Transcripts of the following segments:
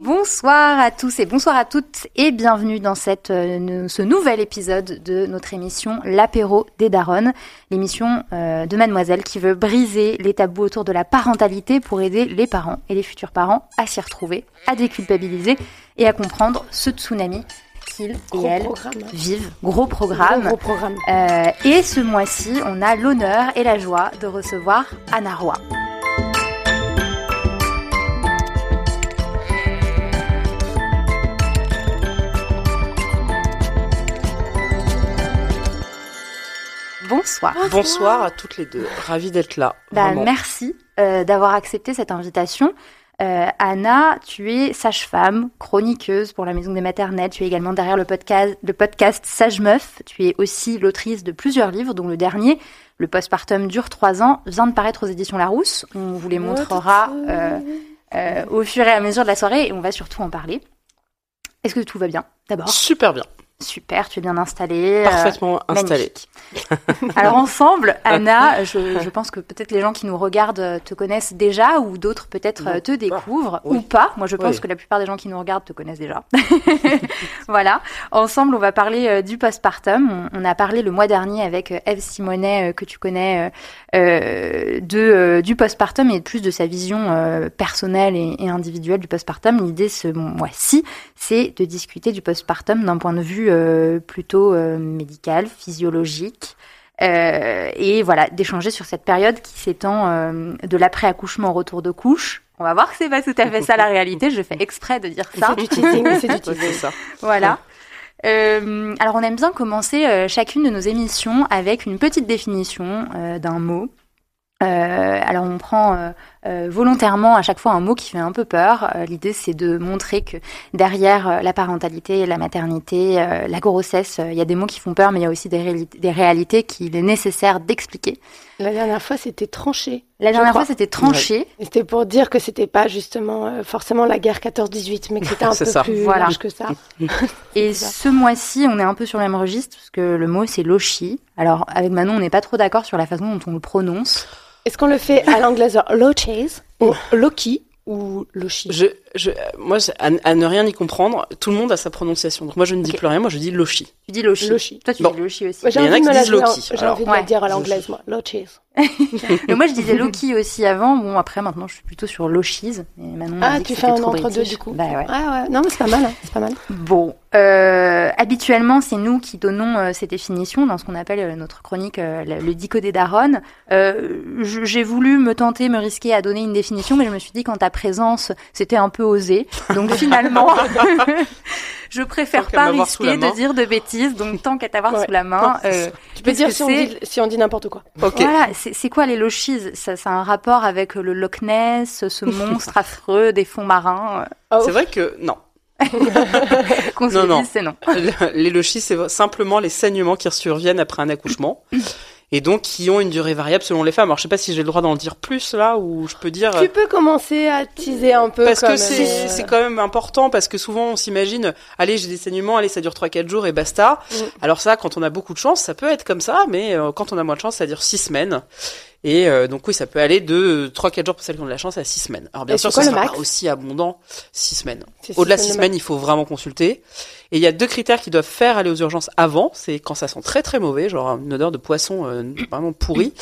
Bonsoir à tous et bonsoir à toutes et bienvenue dans cette, euh, ce nouvel épisode de notre émission L'apéro des Daronnes, l'émission euh, de Mademoiselle qui veut briser les tabous autour de la parentalité pour aider les parents et les futurs parents à s'y retrouver, à déculpabiliser et à comprendre ce tsunami qu'ils et elles programme. vivent. Gros programme. Gros programme. Euh, et ce mois-ci, on a l'honneur et la joie de recevoir Anna Roy. Bonsoir. Bonsoir à toutes les deux. Ravi d'être là. Bah, merci euh, d'avoir accepté cette invitation. Euh, Anna, tu es sage-femme, chroniqueuse pour la Maison des Maternelles. Tu es également derrière le podcast, le podcast Sage Meuf. Tu es aussi l'autrice de plusieurs livres, dont le dernier, Le postpartum dure trois ans, vient de paraître aux éditions Larousse. On vous les montrera euh, euh, au fur et à mesure de la soirée et on va surtout en parler. Est-ce que tout va bien D'abord, Super bien. Super, tu es bien installée. euh, Parfaitement installé. magnifique. Alors ensemble, Anna, je, je pense que peut-être les gens qui nous regardent euh, te connaissent déjà ou d'autres peut-être euh, te découvrent oui. ou pas. Moi, je pense Oui. que la plupart des gens qui nous regardent te connaissent déjà. voilà. Ensemble, on va parler euh, du postpartum. On, on a parlé le mois dernier avec euh, Eve Simonet, euh, que tu connais, euh, euh, de, euh, du postpartum et plus de sa vision euh, personnelle et, et individuelle du postpartum. L'idée ce mois-ci, c'est de discuter du postpartum d'un point de vue euh, plutôt euh, médical, physiologique. Euh, et voilà, d'échanger sur cette période qui s'étend euh, de l'après-accouchement au retour de couche. On va voir que c'est pas tout à fait ça la réalité. Je fais exprès de dire ça. C'est du teasing, c'est du teasing. Voilà. Euh, alors on aime bien commencer euh, chacune de nos émissions avec une petite définition euh, d'un mot. Alors on prend euh, volontairement à chaque fois un mot qui fait un peu peur. Euh, L'idée c'est de montrer que derrière euh, la parentalité, la maternité, euh, la grossesse, euh, il y a des mots qui font peur, mais il y a aussi des, réalités- des réalités qu'il est nécessaire d'expliquer. La dernière fois, c'était tranché. La dernière fois c'était tranché. C'était pour dire que c'était pas justement euh, forcément la guerre 14-18, mais que c'était un peu ça. plus Voilà. large que ça. Et ça. ce mois-ci, on est un peu sur le même registre parce que le mot c'est loshi. Alors avec Manon, on n'est pas trop d'accord sur la façon dont on le prononce. Est-ce qu'on le fait à l'anglaise Lochase ou Loki ou Loshi Je, je, moi, à, à ne rien y comprendre, tout le monde a sa prononciation. Donc moi, je ne dis plus rien. Moi, je dis Loshi. Tu dis loshi. Loshi. Toi tu Bon. dis loshi aussi. Moi, Il y en a envie de qui disent Loki, J'ai alors. envie de Ouais. la dire à Je- l'anglaise, moi. Lochase. Mais moi je disais loki aussi avant. Bon après maintenant je suis plutôt sur m'a Ah, tu fais un entre-deux du coup. Bah ouais. Ah ouais, non, mais c'est pas mal. hein, C'est pas mal. Bon, euh, habituellement, c'est nous qui donnons euh, ces définitions dans ce qu'on appelle euh, notre chronique euh, le, le dico des daronnes. Euh, J'ai voulu me tenter, me risquer à donner une définition, mais je me suis dit qu'en ta présence, c'était un peu osé. Donc finalement, je préfère Tant pas risquer de dire de bêtises. Donc tant qu'à t'avoir Ouais. sous la main, euh, Tu peux dire si on, c'est dit, si on dit n'importe quoi. Ok. Voilà, c'est quoi les lochis Ça, ça a un rapport avec le Loch Ness, ce monstre affreux des fonds marins. Oh, C'est vrai que non. Qu'on se Non, non. dise, c'est non. les lochis, c'est simplement les saignements qui surviennent après un accouchement. Et donc, qui ont une durée variable selon les femmes. Alors, je sais pas si j'ai le droit d'en dire plus, là, ou je peux dire... Tu peux commencer à teaser un peu. Parce que c'est euh, c'est quand même important parce que souvent on s'imagine allez j'ai des saignements allez ça dure 3 4 jours et basta. Mm. Alors ça quand on a beaucoup de chance ça peut être comme ça mais euh, quand on a moins de chance ça dure 6 semaines. Et euh, donc oui ça peut aller de 3 4 jours pour celles qui ont de la chance à 6 semaines. Alors bien Et sûr c'est ça sera pas aussi abondant 6 semaines. Au-delà de si 6 c'est semaines, il faut vraiment consulter. Et il y a deux critères qui doivent faire aller aux urgences avant, c'est quand ça sent très très mauvais, genre une odeur de poisson euh, vraiment pourri,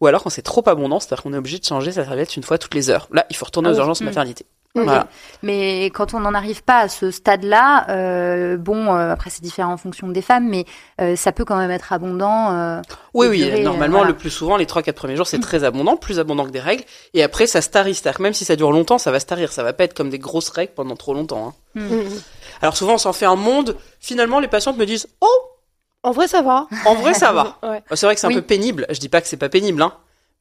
ou alors quand c'est trop abondant, c'est-à-dire qu'on est obligé de changer sa serviette une fois toutes les heures. Là, il faut retourner Ah aux urgences Mm. maternité. Voilà. Mais quand on n'en arrive pas à ce stade-là, euh, bon, euh, après c'est différent en fonction des femmes, mais euh, ça peut quand même être abondant. euh, Oui, oui, durée, euh, normalement, voilà. le plus souvent, les 3-4 premiers jours, c'est très abondant, plus abondant que des règles. Et après, ça se tarit. C'est-à-dire que même si ça dure longtemps, ça va se tarir. Ça va pas être comme des grosses règles pendant trop longtemps. hein. Mhm. Alors souvent, on s'en fait un monde. Finalement, les patientes me disent « Oh, En vrai, ça va. en vrai, ça va Ouais. ». C'est vrai que c'est Oui. un peu pénible. Je dis pas que c'est pas pénible, hein.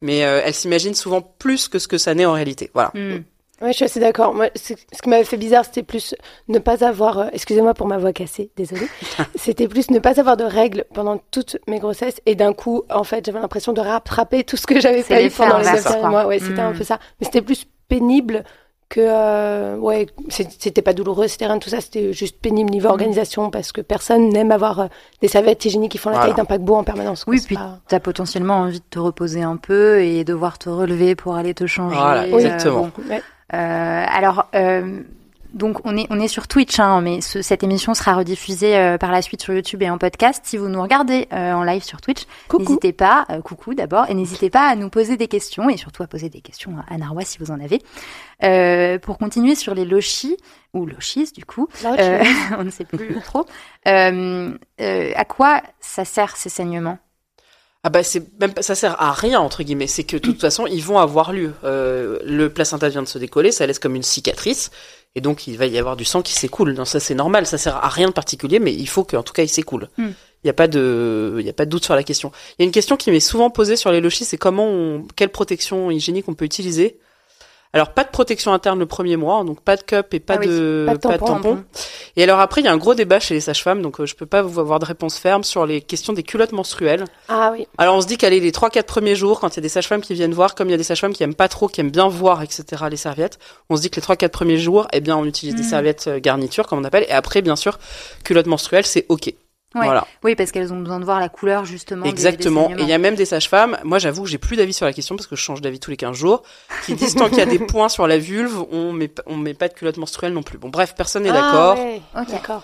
Mais euh, elles s'imaginent souvent plus que ce que ça n'est en réalité. Voilà. hmm. Ouais, je suis assez d'accord. Moi, ce qui m'avait fait bizarre, c'était plus ne pas avoir, euh, excusez-moi pour ma voix cassée, désolée. c'était plus ne pas avoir de règles pendant toutes mes grossesses et d'un coup, en fait, j'avais l'impression de rattraper tout ce que j'avais pas eu pendant les neuf derniers mois. Ouais, c'était un Mm. peu ça. Mais c'était plus pénible que, euh, ouais, c'était pas douloureux, c'était rien de tout ça. C'était juste pénible niveau Mm. organisation parce que personne n'aime avoir euh, des serviettes hygiéniques qui font la Voilà. taille d'un paquebot en permanence. Oui, puis pas- t'as potentiellement envie de te reposer un peu et devoir te relever pour aller te changer. Voilà, Euh, exactement. bon. Ouais. Euh, alors, euh, donc on est on est sur Twitch, hein, mais ce- cette émission sera rediffusée euh, par la suite sur YouTube et en podcast. Si vous nous regardez euh, en live sur Twitch, n'hésitez pas, euh, coucou d'abord, et n'hésitez pas à nous poser des questions et surtout à poser des questions à Narwa si vous en avez. Pour continuer sur les lochis ou lochis du coup, on ne sait plus trop. À quoi ça sert ces saignements? Ah bah c'est même ça sert à rien entre guillemets, c'est que de toute façon ils vont avoir lieu. Euh, le placenta vient de se décoller, ça laisse comme une cicatrice et donc il va y avoir du sang qui s'écoule. Non ça c'est normal, ça sert à rien de particulier, mais il faut qu'en tout cas il s'écoule. Il Hmm. y a pas de il y a pas de doute sur la question. Il y a une question qui m'est souvent posée sur les lochis, c'est comment on, quelle protection hygiénique on peut utiliser. Alors pas de protection interne le premier mois, donc pas de cup et pas Ah oui, de pas de tampon. tampon. Et alors après il y a un gros débat chez les sages-femmes, donc euh, je peux pas vous avoir de réponse ferme sur les questions des culottes menstruelles. Ah oui. Alors on se dit qu'aller les 3-4 premiers jours, quand il y a des sages-femmes qui viennent voir, comme il y a des sages-femmes qui aiment pas trop, qui aiment bien voir, etc., les serviettes, on se dit que les 3-4 premiers jours, eh bien on utilise des Mhm. serviettes euh, garniture, comme on appelle, et après, bien sûr, culotte menstruelle, c'est OK. Ouais. Voilà, Oui, parce qu'elles ont besoin de voir la couleur justement. des- des exactement. Et il y a même des sages-femmes, moi j'avoue que j'ai plus d'avis sur la question, parce que je change d'avis tous les 15 jours, qui disent tant qu'il y a des points sur la vulve, on met, on met pas de culotte menstruelle non plus. Bon bref, personne n'est Ah, d'accord, ouais. Ok. D'accord.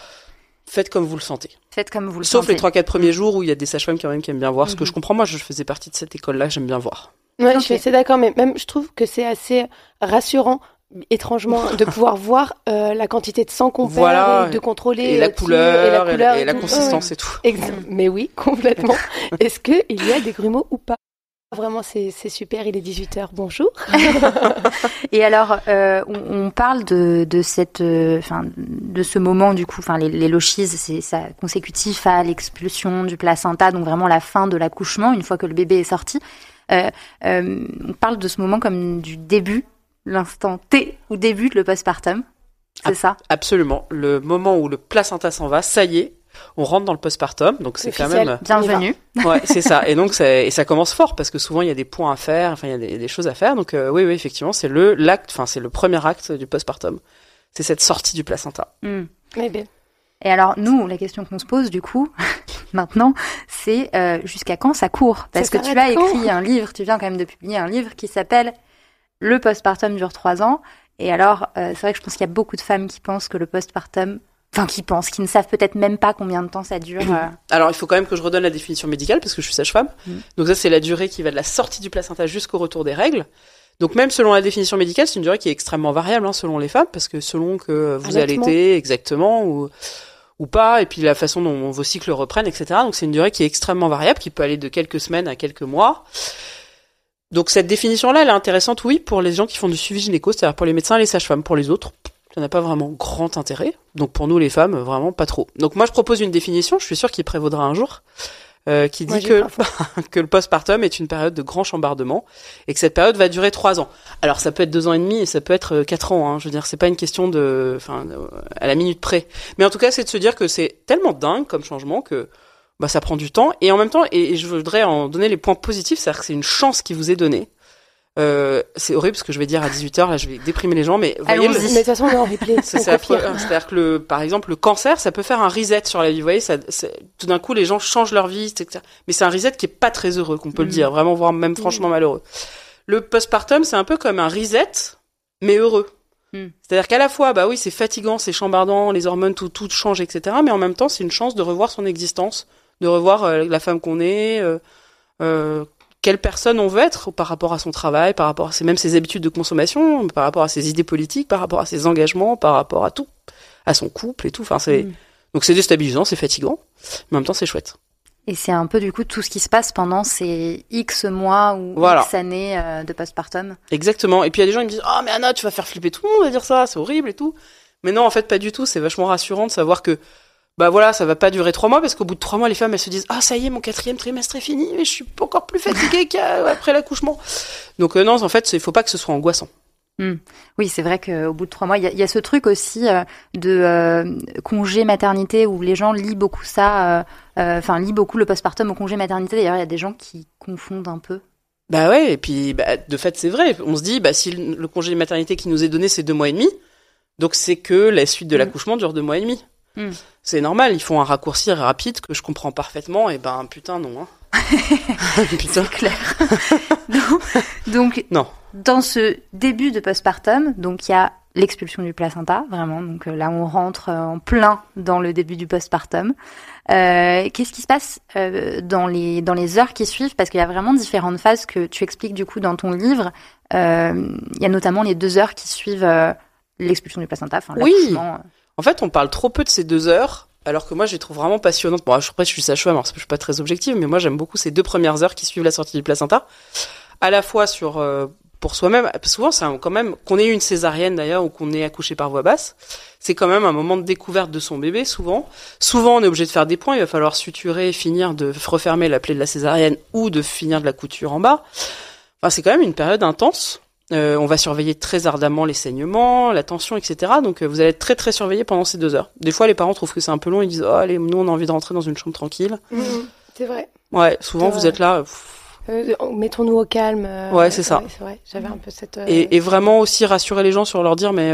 faites comme vous le sentez. Faites comme vous le Sauf sentez. les 3-4 premiers jours où il y a des sages-femmes quand même qui aiment bien voir, ce que Mhm. je comprends, moi je faisais partie de cette école-là, j'aime bien voir. Ouais, Ok. je suis assez d'accord, mais même je trouve que c'est assez rassurant, étrangement, de pouvoir voir euh, la quantité de sang qu'on Voilà. perd de contrôler Et la euh, couleur, et la, couleur et la consistance Ouais, et tout. Mais oui, complètement. Est-ce qu'il y a des grumeaux ou pas? Vraiment, c'est c'est super, il est 18h, bonjour. Et alors, euh, on, on parle de, de cette, euh, enfin, de ce moment du coup, enfin, les, les c'est ça consécutif à l'expulsion du placenta, donc vraiment la fin de l'accouchement, une fois que le bébé est sorti. Euh, euh, on parle de ce moment comme du début, l'instant T où débute le postpartum. C'est ça? Absolument. Le moment où le placenta s'en va, ça y est, on rentre dans le postpartum, donc c'est quand même. Bienvenue. Ouais, c'est ça. Et donc, ça, et ça commence fort parce que souvent il y a des points à faire, enfin il y a des, des choses à faire. Donc euh, oui, oui, effectivement, c'est le l'acte, enfin c'est le premier acte du postpartum. C'est cette sortie du placenta. Hmm. Bien. Et alors, nous, la question qu'on se pose, du coup, maintenant, c'est euh, jusqu'à quand ça court? Parce Ça que tu as écrit un livre, tu viens quand même de publier un livre qui s'appelle Le postpartum dure trois ans. Et alors, euh, c'est vrai que je pense qu'il y a beaucoup de femmes qui pensent que le postpartum, enfin, qui pensent, qui ne savent peut-être même pas combien de temps ça dure. euh. Alors il faut quand même que je redonne la définition médicale parce que je suis sage-femme. Mhm. Donc ça c'est la durée qui va de la sortie du placenta jusqu'au retour des règles. Donc même selon la définition médicale, c'est une durée qui est extrêmement variable hein, selon les femmes parce que selon que vous Allaitement. allaitez exactement ou ou pas, et puis la façon dont vos cycles reprennent, etc. Donc c'est une durée qui est extrêmement variable, qui peut aller de quelques semaines à quelques mois. Donc cette définition-là, elle est intéressante, oui, pour les gens qui font du suivi gynéco, c'est-à-dire pour les médecins et les sages-femmes. Pour les autres, ça n'a pas vraiment grand intérêt. Donc pour nous, les femmes, vraiment pas trop. Donc moi, je propose une définition, je suis sûre qu'il prévaudra un jour, euh, qui dit Moi, que, que le postpartum est une période de grand chambardement et que cette période va durer trois ans. Alors ça peut être deux ans et demi et ça peut être euh, quatre ans. Hein. Je veux dire, c'est pas une question de, enfin, à la minute près. Mais en tout cas, c'est de se dire que c'est tellement dingue comme changement que bah, ça prend du temps. Et en même temps, et, et je voudrais en donner les points positifs, c'est-à-dire que c'est une chance qui vous est donnée. Euh, c'est horrible ce que je vais dire à 18h, là je vais déprimer les gens, mais voyez, le- Mais de toute façon, on est en replay. C'est-à-dire que le, par exemple, le cancer, ça peut faire un reset sur la vie. Vous voyez, ça, tout d'un coup, les gens changent leur vie, etc. Mais c'est un reset qui est pas très heureux, qu'on peut le Mhm. dire, vraiment, voire même franchement malheureux. Le postpartum, c'est un peu comme un reset, mais heureux. Mhm. C'est-à-dire qu'à la fois, bah oui, c'est fatigant, c'est chambardant, les hormones, tout, tout change, etc. Mais en même temps, c'est une chance de revoir son existence, de revoir euh, la femme qu'on est, euh, euh, quelle personne on veut être par rapport à son travail, par rapport à ses, même ses habitudes de consommation, par rapport à ses idées politiques, par rapport à ses engagements, par rapport à tout, à son couple et tout. Enfin, c'est Mm. donc c'est déstabilisant, c'est fatigant, mais en même temps c'est chouette. Et c'est un peu du coup tout ce qui se passe pendant ces X mois ou Voilà. X années euh, de postpartum. Exactement. Et puis il y a des gens qui me disent "Ah mais Anna, tu vas faire flipper tout le monde à dire ça, c'est horrible et tout." Mais non, en fait pas du tout, c'est vachement rassurant de savoir que bah voilà, ça va pas durer trois mois parce qu'au bout de trois mois, les femmes elles se disent ah ça y est, mon quatrième trimestre est fini, mais je suis encore plus fatiguée qu'après l'accouchement. Donc euh, non, en fait, il faut pas que ce soit angoissant. Oui, c'est vrai qu'au bout de trois mois, il y, a- il y a ce truc aussi euh, de euh, congé maternité où les gens lisent beaucoup ça, enfin lisent beaucoup le postpartum au congé maternité. D'ailleurs, il y a des gens qui confondent un peu. Bah ouais, et puis bah, de fait c'est vrai. On se dit, bah si le congé maternité qui nous est donné c'est deux mois et demi, donc c'est que la suite de Mm. l'accouchement dure deux mois et demi. Mm. C'est normal, ils font un raccourci rapide que je comprends parfaitement, et ben putain non. Hein. putain. clair. donc, donc, Non. dans ce début de postpartum, donc il y a l'expulsion du placenta, vraiment. Donc euh, là, on rentre euh, en plein dans le début du postpartum. Euh, Qu'est-ce qui se passe euh, dans les dans les heures qui suivent? Parce qu'il y a vraiment différentes phases que tu expliques du coup dans ton livre. Euh, Il y a notamment les deux heures qui suivent l'expulsion du placenta, enfin Oui. En fait, on parle trop peu de ces deux heures, alors que moi, je les trouve vraiment passionnantes. Bon, après, je suis sage-femme, alors je suis pas très objective, mais moi, j'aime beaucoup ces deux premières heures qui suivent la sortie du placenta. À la fois sur euh, pour soi-même, souvent, c'est quand même qu'on ait eu une césarienne d'ailleurs ou qu'on ait accouché par voie basse, c'est quand même un moment de découverte de son bébé. Souvent, souvent, on est obligé de faire des points. Il va falloir suturer, finir de refermer la plaie de la césarienne ou de finir de la couture en bas. Enfin, c'est quand même une période intense. Euh, on va surveiller très ardemment les saignements, la tension, etc. Donc euh, vous allez être très très surveillé pendant ces deux heures. Des fois, les parents trouvent que c'est un peu long, ils disent oh allez, nous on a envie de rentrer dans une chambre tranquille. Mhm. C'est vrai. Ouais, souvent vous vrai. êtes là. Euh, Mettons-nous au calme. Ouais, c'est ça. C'est vrai. J'avais un peu cette. Et, et vraiment aussi rassurer les gens sur leur dire mais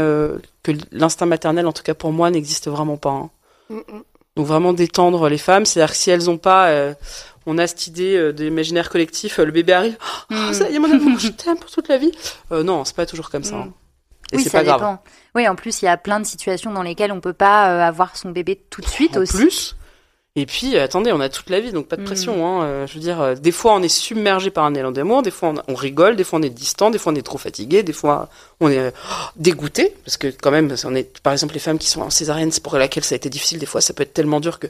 que l'instinct maternel, en tout cas pour moi, n'existe vraiment pas. hein. mm, mm. Donc vraiment détendre les femmes, c'est-à-dire que si elles ont pas, euh, on a cette idée euh, de l'imaginaire collectif, euh, le bébé arrive, oh, Mm. ça y est mon amour, je t'aime pour toute la vie. Euh, non, c'est pas toujours comme ça. Mm. hein. Et oui, c'est ça pas grave. dépend. Oui, en plus, il y a plein de situations dans lesquelles on peut pas avoir son bébé tout de suite en aussi. plus. Et puis, attendez, on a toute la vie, donc pas de Mm. pression. Hein. Euh, je veux dire, euh, des fois on est submergé par un élan d'amour, des fois on, on rigole, des fois on est distant, des fois on est trop fatigué, des fois on est euh, dégoûté, parce que quand même, on est, par exemple, les femmes qui sont en césarienne, c'est pour laquelle ça a été difficile, des fois ça peut être tellement dur que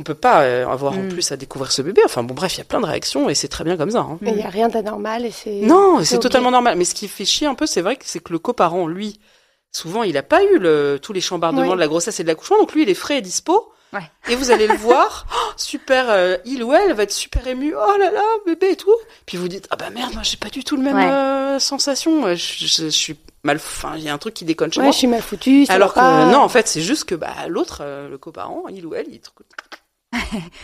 on peut pas euh, avoir en Mm. plus à découvrir ce bébé. Enfin bon, bref, il y a plein de réactions et c'est très bien comme ça. Hein. Mais il n'y a rien d'anormal et c'est. Non, c'est totalement normal. Mais ce qui fait chier un peu, c'est vrai que c'est que le coparent, lui, souvent, il a pas eu le, tous les chambardements Oui. de la grossesse et de l'accouchement, donc lui, il est frais et dispo. Ouais. Et vous allez le voir, oh, super, euh, il ou elle va être super ému, oh là là, bébé et tout. Puis vous dites, ah bah merde, moi j'ai pas du tout le même Ouais. euh, sensation, je, je- je suis mal, enfin, il y a un truc qui déconne chez Ouais, moi. je suis mal foutue. ça Alors que pas. non, en fait, c'est juste que bah l'autre, euh, le coparent, il ou elle, il.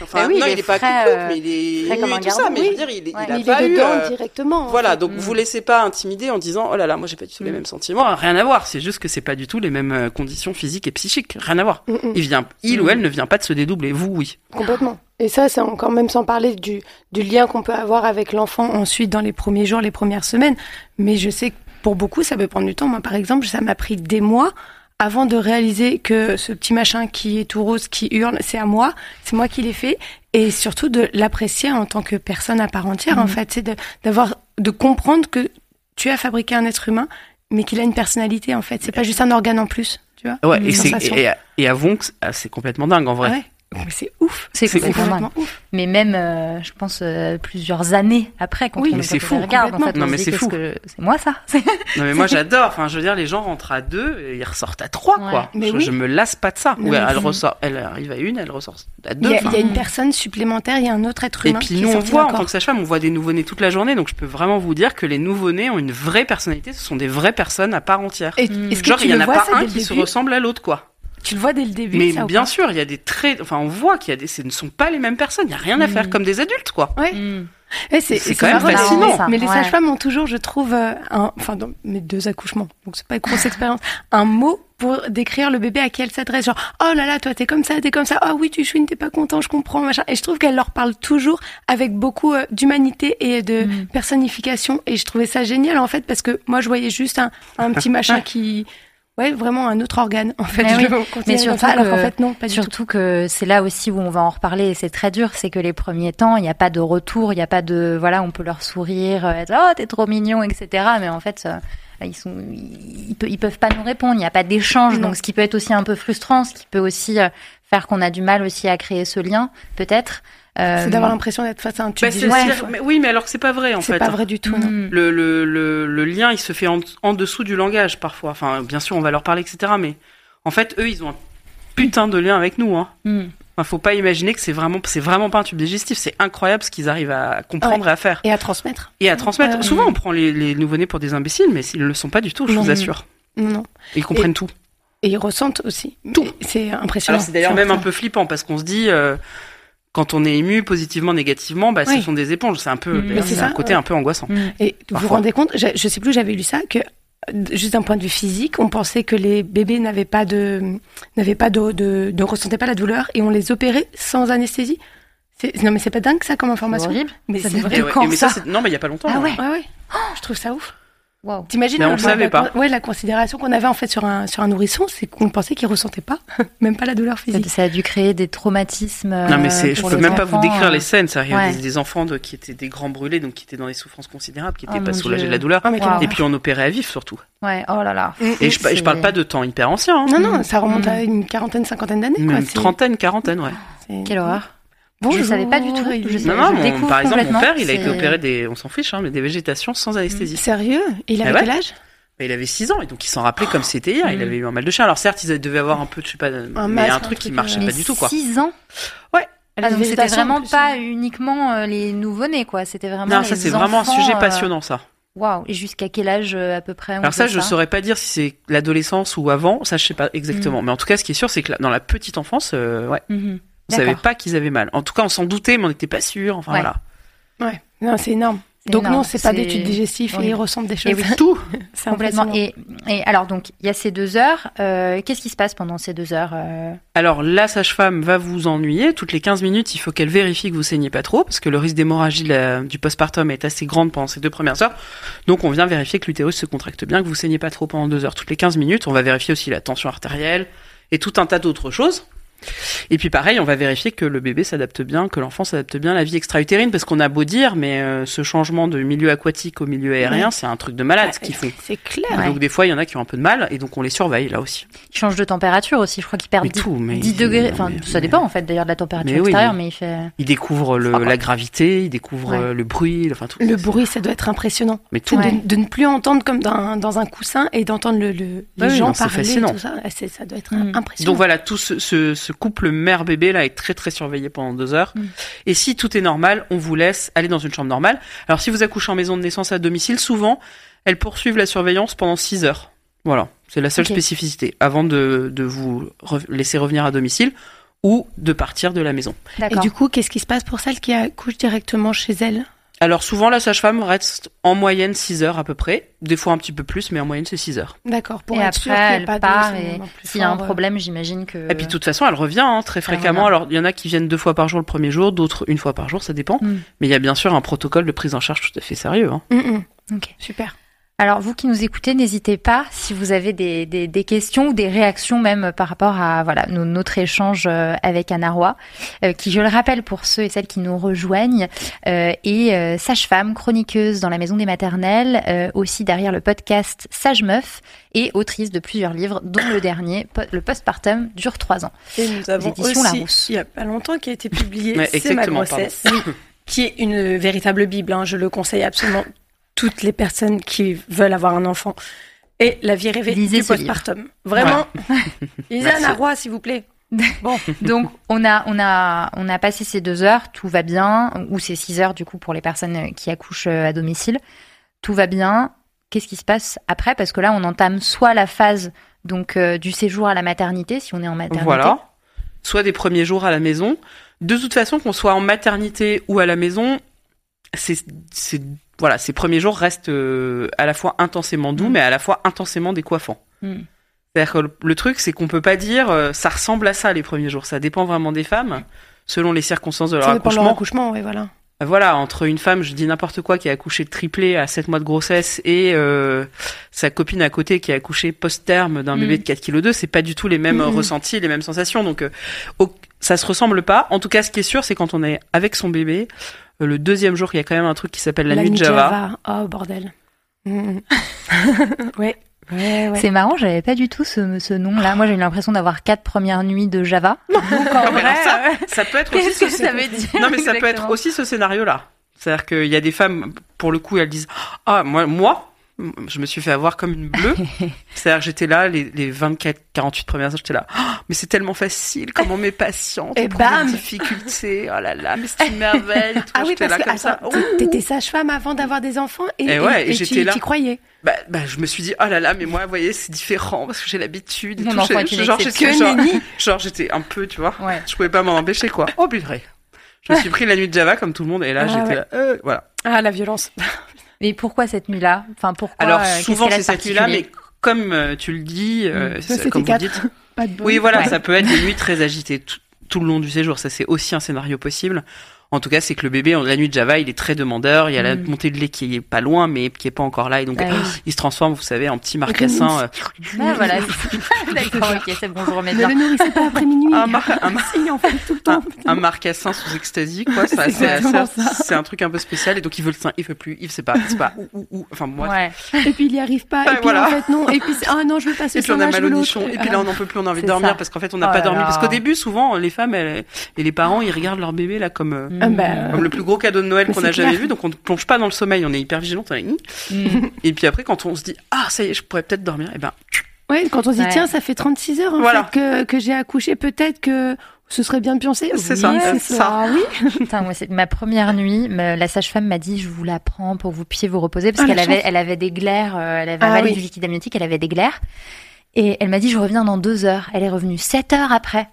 Enfin, oui, non, il il est est pas euh, mais il est tout ça, mais oui. je veux dire, il, est- Ouais. il a il pas est eu. euh, directement. en voilà, fait. donc Mm. vous laissez pas intimider en disant oh là là, moi j'ai pas du tout les Mm. mêmes sentiments. Rien à voir, c'est juste que c'est pas du tout les mêmes euh, conditions physiques et psychiques. Rien à voir. Mm, mm. Il vient, il Mm. ou elle ne vient pas de se dédoubler. Vous, oui. Complètement. Et ça, c'est encore même sans parler du, du lien qu'on peut avoir avec l'enfant ensuite dans les premiers jours, les premières semaines. Mais je sais que pour beaucoup, ça peut prendre du temps. Moi, par exemple, ça m'a pris des mois avant de réaliser que ce petit machin qui est tout rose, qui hurle, c'est à moi, c'est moi qui l'ai fait. Et surtout de l'apprécier en tant que personne à part entière, en Mhm. fait. C'est de- d'avoir, de comprendre que tu as fabriqué un être humain, mais qu'il a une personnalité, en fait. C'est pas juste un organe en plus, tu vois. Ouais, et, et, et avouons que c'est- ah, c'est complètement dingue en vrai. Ouais. Mais c'est ouf. C'est C'est complètement ouf. Mais même, euh, je pense, euh, plusieurs années après, quand Oui, on, mais c'est fou, regarde, en fait, on Non, se mais dit, c'est fou. que- C'est moi, ça Non mais moi j'adore. Enfin, je veux dire, les gens rentrent à deux et ils ressortent à trois, Ouais. quoi. Mais je, oui. je me lasse pas de ça. Mais elle ressort, elle arrive à une, elle ressort à Il deux. y, a, enfin. il y a une personne supplémentaire, il y a un autre être Et humain. puis qui nous on voit en tant que sage-femme, on voit des nouveau-nés toute la journée, donc je peux vraiment vous dire que les nouveau-nés ont une vraie personnalité. Ce sont des vraies personnes à part entière. Et-. Est-ce que Genre il y en a pas un qui se ressemble à l'autre, quoi. Tu le vois dès le début. Mais ça, bien sûr, il y a des traits. Enfin, on voit qu'il y a des. Ce ne sont pas les mêmes personnes. Il y a rien à Mm. faire comme des adultes, quoi. Ouais. Mm. Et c'est C'est quand même fascinant. ça. Mais les Ouais. sages-femmes ont toujours, je trouve, euh, un, enfin dans mes deux accouchements, donc c'est pas une grosse expérience, un mot pour décrire le bébé à qui elle s'adresse. Genre, oh là là, toi t'es comme ça, t'es comme ça. Ah oui, tu chouines, t'es pas content, je comprends, machin. Et je trouve qu'elle leur parle toujours avec beaucoup euh, d'humanité et de Mm. personnification. Et je trouvais ça génial en fait parce que moi je voyais juste un, un petit machin qui, ouais, vraiment un autre organe en fait. Mais Je oui. surtout ça, alors qu'en que- fait non, pas du tout. Surtout que c'est là aussi où on va en reparler et c'est très dur, c'est que les premiers temps, il n'y a pas de retour, il n'y a pas de voilà, on peut leur sourire, euh, être oh t'es trop mignon, etc. Mais en fait, euh, ils sont, ils, pe- ils peuvent pas nous répondre, il n'y a pas d'échange, donc ce qui peut être aussi un peu frustrant, ce qui peut aussi euh, faire qu'on a du mal aussi à créer ce lien, peut-être. Euh, C'est d'avoir l'impression d'être face à un tube Bah, c'est- c'est- mais oui, mais alors que c'est pas vrai en C'est fait. pas vrai du tout. non. mm, Le, le, le, le lien, il se fait en, en dessous du langage parfois. Enfin, bien sûr, on va leur parler, etc. Mais en fait, eux, ils ont un putain de lien avec nous. Hein. mm. Enfin, faut pas imaginer que c'est vraiment, c'est vraiment pas un tube digestif. C'est incroyable ce qu'ils arrivent à comprendre et à faire Et à transmettre. et à transmettre. Ouais. Souvent, on prend les, les nouveau-nés pour des imbéciles, mais ils ne le sont pas du tout. Je Non. vous assure. Non. Ils comprennent tout. Et ils ressentent aussi. Tout. C'est impressionnant. Alors c'est d'ailleurs même un peu flippant parce qu'on se dit euh, quand on est ému positivement, négativement, bah ce sont des éponges. C'est un peu, Mm. Mais c'est un côté ouais. un peu angoissant. Mm. Et vous vous rendez compte, je, je sais plus, j'avais lu ça, que euh, juste d'un point de vue physique, on pensait que les bébés n'avaient pas de, n'avaient pas de, de, ne ressentaient pas la douleur et on les opérait sans anesthésie. Non mais c'est pas dingue ça comme C'est information. horrible. Mais Ça c'est vrai. ouais, quand, et mais ça, non, mais il y a pas longtemps. Ah hein. ouais. Ouais ouais. Je trouve ça ouf. T'imagines on le- savait la, pas. Ouais, la considération qu'on avait en fait sur un sur un nourrisson, c'est qu'on pensait qu'il ressentait pas, même pas la douleur physique. ça a dû créer des traumatismes. Non mais euh, c'est, je peux même pas vous décrire euh. les scènes. Ça, il y a ouais. des, des enfants de, qui étaient des grands brûlés, donc qui étaient dans des souffrances considérables, qui Oh étaient pas soulagés de la douleur. Ah, mais quelle Wow. Et puis on opérait à vif surtout. Ouais, oh là là. Et je, je parle pas de temps hyper ancien. Hein. Non non, ça remonte Mm. à une quarantaine, cinquantaine d'années C'est- trentaine, quarantaine, ouais. Quelle horreur. Bonjour, Je savais pas du tout. il- Je Non, non, je mon- découvre par exemple, mon père, il a été opéré des, on s'en fiche, hein, mais des végétations sans anesthésie. Sérieux? Il avait Ah ouais quel âge? Il avait 6 ans et donc il s'en rappelait comme c'était hier. Il Mm. avait eu un mal de chien. Alors certes, ils devaient avoir un peu, je sais pas, mais masque, un un truc qui marchait Mais pas du tout quoi. 6 ans? Ouais. Ah, donc Les c'était vraiment plus, pas hein. uniquement euh, les nouveau-nés, quoi. C'était vraiment. Non, les ça c'est vraiment un sujet euh, passionnant ça. Waouh. Et jusqu'à quel âge euh, à peu près on Alors ça, je saurais pas dire si c'est l'adolescence ou avant. Ça, je sais pas exactement. Mais en tout cas, ce qui est sûr, c'est que dans la petite enfance, euh, ouais, Mhm. On savait pas qu'ils avaient mal. En tout cas, on s'en doutait, mais on n'était pas sûr. Enfin Ouais. voilà. Ouais, non, c'est énorme. Donc énorme. non, c'est pas C'est- des tubes digestifs et Oui. ils ressentent des choses. Et oui. tout. C'est Complètement. Et, et alors donc il y a ces deux heures. euh, Qu'est-ce qui se passe pendant ces deux heures euh, Alors la sage-femme va vous ennuyer. Toutes les 15 minutes, il faut qu'elle vérifie que vous saignez pas trop, parce que le risque d'hémorragie du postpartum est assez grande pendant ces deux premières heures. Donc on vient vérifier que l'utérus se contracte bien, que vous saignez pas trop pendant deux heures. Toutes les 15 minutes, on va vérifier aussi la tension artérielle et tout un tas d'autres choses. Et puis pareil, on va vérifier que le bébé s'adapte bien, que l'enfant s'adapte bien à la vie extra-utérine, parce qu'on a beau dire, mais euh, ce changement de milieu aquatique au milieu aérien, c'est un truc de malade ce Ouais, qu'ils font. C'est clair. Ouais. Donc des fois, il y en a qui ont un peu de mal, et donc on les surveille là aussi. Il change de température aussi. Je crois qu'il perd Mais 10, tout, mais 10 degrés. Enfin, mais- ça dépend en fait d'ailleurs de la température Mais oui, extérieure, mais- mais il fait. Il découvre le, Ah, ouais. la gravité, il découvre Ouais. euh, le bruit, enfin tout. Le bruit, ça doit être impressionnant. Mais tout. Ouais. De, de ne plus entendre comme dans, dans un coussin et d'entendre le, le- les oui, gens non, c'est parler, fascinant. tout ça. Ah, Ça doit être Mm. impressionnant. Donc voilà, tout ce, ce, ce couple mère-bébé là est très très surveillé pendant deux heures. Mm. Et si tout est normal, on vous laisse aller dans une chambre normale. Alors si vous accouchez en maison de naissance à domicile, souvent elles poursuivent la surveillance pendant six heures. Voilà, c'est la seule spécificité avant de, de vous re- laisser revenir à domicile ou de partir de la maison. Et du coup, qu'est-ce qui se passe pour celles qui accouchent directement chez elles Alors souvent la sage-femme reste en moyenne 6 heures à peu près, des fois un petit peu plus, mais en moyenne c'est 6 heures. D'accord, pour et être après, sûr qu'il n'y elle a pas part de et s'il y a un euh. problème, j'imagine que. Et puis de toute façon, elle revient hein, très Elle fréquemment. revient. Alors il y en a qui viennent deux fois par jour le premier jour, d'autres une fois par jour, ça dépend. Mm. Mais il y a bien sûr un protocole de prise en charge tout à fait sérieux. Hein. Mm, mm. Ok. Super. Alors, vous qui nous écoutez, n'hésitez pas si vous avez des, des, des questions ou des réactions même par rapport à voilà no- notre échange euh, avec Anna Roy, euh, qui, je le rappelle pour ceux et celles qui nous rejoignent, euh, est euh, sage-femme, chroniqueuse dans la maison des maternelles, euh, aussi derrière le podcast Sage Meuf et autrice de plusieurs livres, dont le dernier, le postpartum, dure trois ans. Et nous avons aussi, Larousse. il y a pas longtemps, qui a été publié Ouais, C'est ma grossesse, qui est une véritable bible. hein. Je le conseille absolument toutes les personnes qui veulent avoir un enfant. Et la vie rêvée Lisez du postpartum. Vraiment. Lisez Merci. Anna Roy, s'il vous plaît. Bon, Donc on a on a on a passé ces deux heures, tout va bien, ou ces six heures du coup pour les personnes qui accouchent euh, à domicile, tout va bien. Qu'est-ce qui se passe après? Parce que là on entame soit la phase donc euh, du séjour à la maternité si on est en maternité. Voilà. Soit des premiers jours à la maison. De toute façon, qu'on soit en maternité ou à la maison, c'est, voilà, ces premiers jours restent euh, à la fois intensément doux, Mm. mais à la fois intensément décoiffants. Mm. C'est-à-dire que le, le truc, c'est qu'on peut pas dire euh, ça ressemble à ça les premiers jours. Ça dépend vraiment des femmes, selon les circonstances de leur ça dépend de leur accouchement. accouchement, oui, voilà. Voilà, entre une femme, je dis n'importe quoi, qui a accouché de triplé à 7 mois de grossesse et euh, sa copine à côté qui a accouché post-terme d'un Mm. bébé de 4 kg 2, c'est pas du tout les mêmes euh, ressentis, les mêmes sensations. Donc euh, au- ça se ressemble pas. En tout cas, ce qui est sûr, c'est quand on est avec son bébé, euh, le deuxième jour, il y a quand même un truc qui s'appelle la, nuit de Java. Oh, bordel. Mm. ouais. Ouais, ouais. C'est marrant, j'avais pas du tout ce, ce nom-là. Moi, j'ai eu l'impression d'avoir quatre premières nuits de Java. Donc, en vrai, ça, euh, ça peut être aussi qu'est-ce que ce- ça veut dire Non, mais ça peut être aussi ce scénario-là. C'est-à-dire qu'il y a des femmes, pour le coup, elles disent Ah, moi, moi, je me suis fait avoir comme une bleue. C'est-à-dire que j'étais là, les, les 24, 48 premières heures, j'étais là, Oh, mais c'est tellement facile, comment mes patientes Et bam difficultés, oh là là, mais c'est une merveille. et tout. Ah oui, parce là que comme ça. attends, t'étais sage-femme avant d'avoir des enfants et, Et ouais, et tu j'étais là. t'y croyais. Bah, bah, je me suis dit, oh là là, mais moi, vous voyez, c'est différent parce que j'ai l'habitude. Mon enfant une genre, j'étais, genre, un peu, tu vois, Ouais. je pouvais pas m'en empêcher, quoi. Oh purée. Je me suis pris la nuit de Java comme tout le monde et là, Ah j'étais ouais. là, euh, voilà. Ah, la violence. Mais pourquoi cette nuit-là? Enfin, pourquoi Alors, euh, souvent, c'est cette nuit-là, mais comme euh, tu le dis, Mmh. c'est- Ça, comme vous dites, Pas de bol. Oui, voilà, Ouais. ça peut être des nuits très agitées tout, tout le long du séjour. Ça, c'est aussi un scénario possible. En tout cas, c'est que le bébé, en- la nuit de Java, il est très demandeur. Il y a la Mm. montée de lait qui est pas loin, mais qui est pas encore là. Et donc, Ah oui. il se transforme, vous savez, en petit marcassin. euh, Ah, voilà. D'accord, ok, c'est bon, je remets Ne le nourrissez pas après minuit. un, mar- un, mar- Si, en fait, tout le un, temps. un marcassin sous extasie, quoi. C'est c'est un truc un peu spécial. Et donc, il veut le sein, il veut plus, il sait pas, il sait pas où, où, où. Enfin, moi. Ouais. Et puis il y arrive pas. Et puis voilà. en fait, non. Et puis, c'est- ah non, je veux pas ce Et puis on a mal au nichon. Et puis là, on n'en peut plus, on a envie de dormir parce qu'en fait, on n'a Oh pas là dormi. Parce qu'au début, souvent, les femmes elles- et les parents, ils regardent leur bébé là comme. Euh, Ah bah, Comme le plus gros cadeau de Noël qu'on a jamais vu, donc on ne plonge pas dans le sommeil, on est hyper vigilant. on est, Hum. Mm. Et puis après, quand on se dit ah ça y est, je pourrais peut-être dormir, et ben Ouais, quand on se dit, Ouais. tiens, ça fait 36 heures en Voilà. fait que, que j'ai accouché, peut-être que ce serait bien de pioncer. C'est Oui, ça, c'est ça. ça. Oui. Putain, moi, c'est ma première nuit. me- La sage-femme m'a dit, je vous la prends pour que vous puissiez vous reposer parce Ah, qu'elle avait, elle avait des glaires, euh, elle avait Ah, avalé oui. du liquide amniotique, elle avait des glaires. Et elle m'a dit, je reviens dans deux heures. Elle est revenue sept heures après.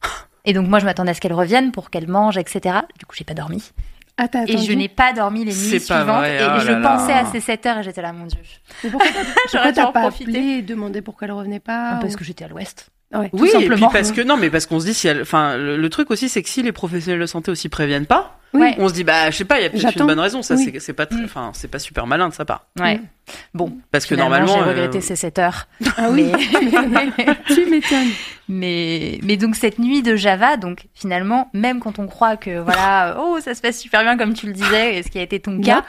Et donc, moi, je m'attendais à ce qu'elle revienne pour qu'elle mange, etc. Du coup, j'ai pas dormi. Ah, Et je n'ai pas dormi les nuits suivantes. vrai, et oh je là là. pensais à ces 7 heures et j'étais là, mon Dieu. Mais pourquoi t'as- pourquoi J'aurais dû t'as en pas profiter. appelé et demandé pourquoi elle revenait pas Parce ou- que j'étais à l'ouest. Ouais. Tout oui, et puis simplement. parce que non, mais parce qu'on se dit si elle, enfin le, le truc aussi c'est que si les professionnels de santé aussi préviennent pas, Oui. On se dit bah je sais pas, il y a peut-être une bonne raison. Ça Oui. c'est pas, Mm. enfin c'est pas super malin de sa part. Ouais. Mm. Bon, Parce que finalement, normalement, j'ai euh, regretté ces 7 heures. Ah oui. Mais- tu m'étonnes. Mais, mais donc cette nuit de Java, donc finalement, même quand on croit que voilà, oh ça se passe super bien comme tu le disais, et ce qui a été ton cas, Yep.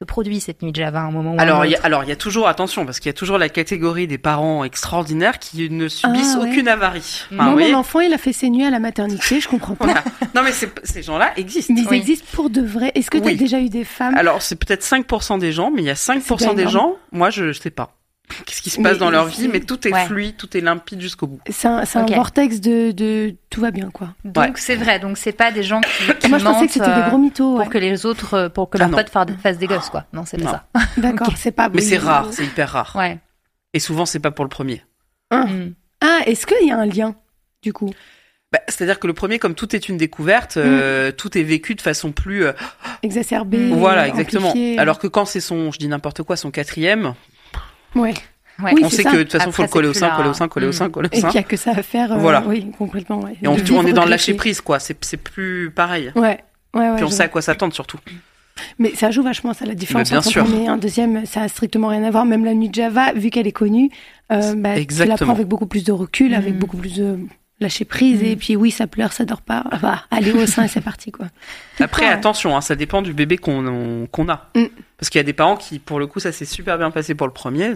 se produit cette nuit de Java à un moment ou à Alors, il y a, alors il y a toujours attention parce qu'il y a toujours la catégorie des parents extraordinaires qui ne subissent Ah, ouais. aucune avarie. Enfin, Moi, voyez mon enfant, il a fait ses nuits à la maternité, je comprends pas. Voilà. Non mais ces gens-là existent. Mais ils Oui. existent pour de vrai. Est-ce que tu as Oui. déjà eu des femmes Alors c'est peut-être 5% des gens, mais il y a 5% des énorme. gens, moi je, je sais pas. Qu'est-ce qui se Mais passe dans leur vie, mais tout est Ouais. fluide, tout est limpide jusqu'au bout. C'est un, c'est Ok. un vortex de, de tout va bien, quoi. Donc Ouais. c'est vrai, donc c'est pas des gens qui, qui Moi, je pensais que c'était des euh, gros mythos. pour ouais. que les autres, euh, pour que Ah leurs potes fa- fassent des gosses, quoi. Non, c'est pas Non. ça. D'accord, c'est pas. Mais c'est rare, c'est hyper rare. Ouais. Et souvent c'est pas pour le premier. Mm. Ah, est-ce qu'il y a un lien, du coup? Bah, C'est-à-dire que le premier, comme tout est une découverte, Mm. euh, tout est vécu de façon plus... euh, Exacerbé. voilà, exactement. Alors que quand c'est son, je dis n'importe quoi, son quatrième, Ouais. Ouais. Oui, on sait ça. que de toute façon, faut Après, le coller au sein, coller au sein, coller au Mm. sein, coller au Et sein. qu'il n'y a que ça à faire. euh, Voilà. Oui, complètement. Ouais. Et on, est dans le lâcher prise, quoi. C'est c'est plus pareil. Ouais. Ouais, ouais. Puis on sait à quoi s'attendre surtout. Mais ça joue vachement, ça, la différence bien entre sûr. un premier et un deuxième, ça a strictement rien à voir. Même la nuit de Java, vu qu'elle est connue, euh, bah, tu la prends avec beaucoup plus de recul, avec Mhm. beaucoup plus de lâcher prise. Et puis oui, ça pleure, ça dort pas. Bah, allez au sein et c'est parti, quoi. Après, Ouais. attention, hein, ça dépend du bébé qu'on on- qu'on a. Mm. Parce qu'il y a des parents qui, pour le coup, ça s'est super bien passé pour le premier,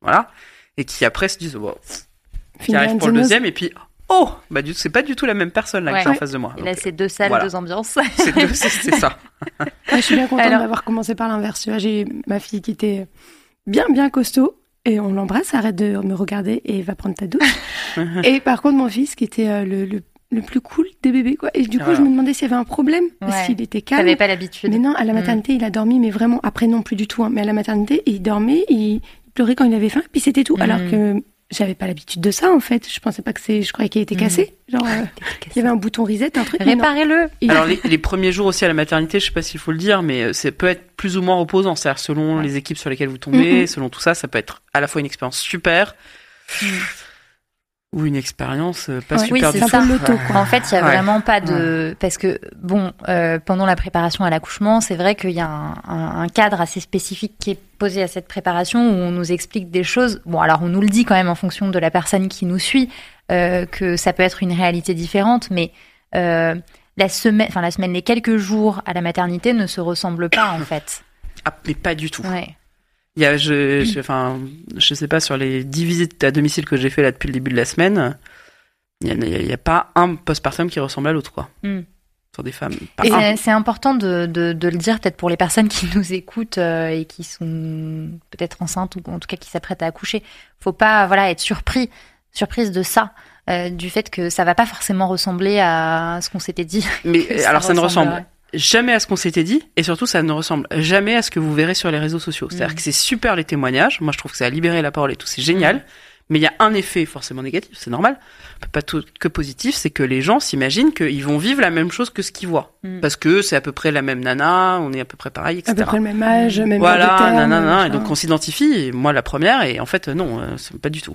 voilà, et qui après se disent, wow, qui arrivent pour le deuxième, et puis, oh, bah du c'est pas du tout la même personne là Ouais. que j'ai en face de moi. Et là, c'est deux salles, voilà. deux ambiances. c'est ça. Ouais, je suis bien contente Alors- d'avoir commencé par l'inverse. J'ai ma fille qui était bien, bien costaud. Et on l'embrasse, arrête de me regarder et va prendre ta douche. et par contre, mon fils qui était euh, le, le, le plus cool des bébés, quoi. Et du coup, Voilà. je me demandais s'il y avait un problème. Parce Ouais. qu'il était calme. T'avais pas l'habitude. Mais non, à la Mm. maternité, il a dormi, mais vraiment, après non plus du tout. hein. Mais à la maternité, il dormait, il pleurait quand il avait faim, puis c'était tout. Mm. Alors que j'avais pas l'habitude de ça, en fait. Je pensais pas que c'est. Je croyais qu'il était Mm. cassé. Genre, euh, il y avait un bouton reset, un truc. Réparez-le. Alors les, les premiers jours aussi à la maternité, je sais pas s'il faut le dire, mais euh, ça peut être plus ou moins reposant. C'est-à-dire selon Ouais. les équipes sur lesquelles vous tombez, Mhm. selon tout ça, ça peut être à la fois une expérience super ou une expérience euh, pas Ouais. Oui, super c'est du ça. loto, quoi. En fait, il y a Ouais. vraiment pas de parce que bon, euh, pendant la préparation à l'accouchement, c'est vrai qu'il y a un, un- un cadre assez spécifique qui est posé à cette préparation où on nous explique des choses. Bon, alors on nous le dit quand même en fonction de la personne qui nous suit euh, que ça peut être une réalité différente, mais euh, la semaine, enfin la semaine, les quelques jours à la maternité ne se ressemblent pas en fait. Ah, mais pas du tout. Ouais. Il y a, je, je, enfin, je sais pas sur les 10 visites à domicile que j'ai fait là depuis le début de la semaine, il y a, pas un postpartum qui ressemble à l'autre, quoi. Hmm. sur des femmes. C'est- important de, de, de le dire peut-être pour les personnes qui nous écoutent euh, et qui sont peut-être enceintes ou en tout cas qui s'apprêtent à accoucher. Faut pas voilà être surpris, surprise de ça, euh, du fait que ça va pas forcément ressembler à ce qu'on s'était dit. Mais alors ça ne ressemble. Jamais à ce qu'on s'était dit et surtout ça ne ressemble jamais à ce que vous verrez sur les réseaux sociaux. C'est-à-dire Mhm. que c'est super les témoignages. Moi je trouve que ça a libéré la parole et tout, c'est génial. Mais il y a un effet forcément négatif, c'est normal, pas tout que positif, c'est que les gens s'imaginent qu'ils vont vivre la même chose que ce qu'ils voient. Mhm. Parce que c'est à peu près la même nana, on est à peu près pareil, etc. À peu près le même âge, même Voilà, nanana, et donc on s'identifie, moi la première, et en fait non, euh, c'est pas du tout.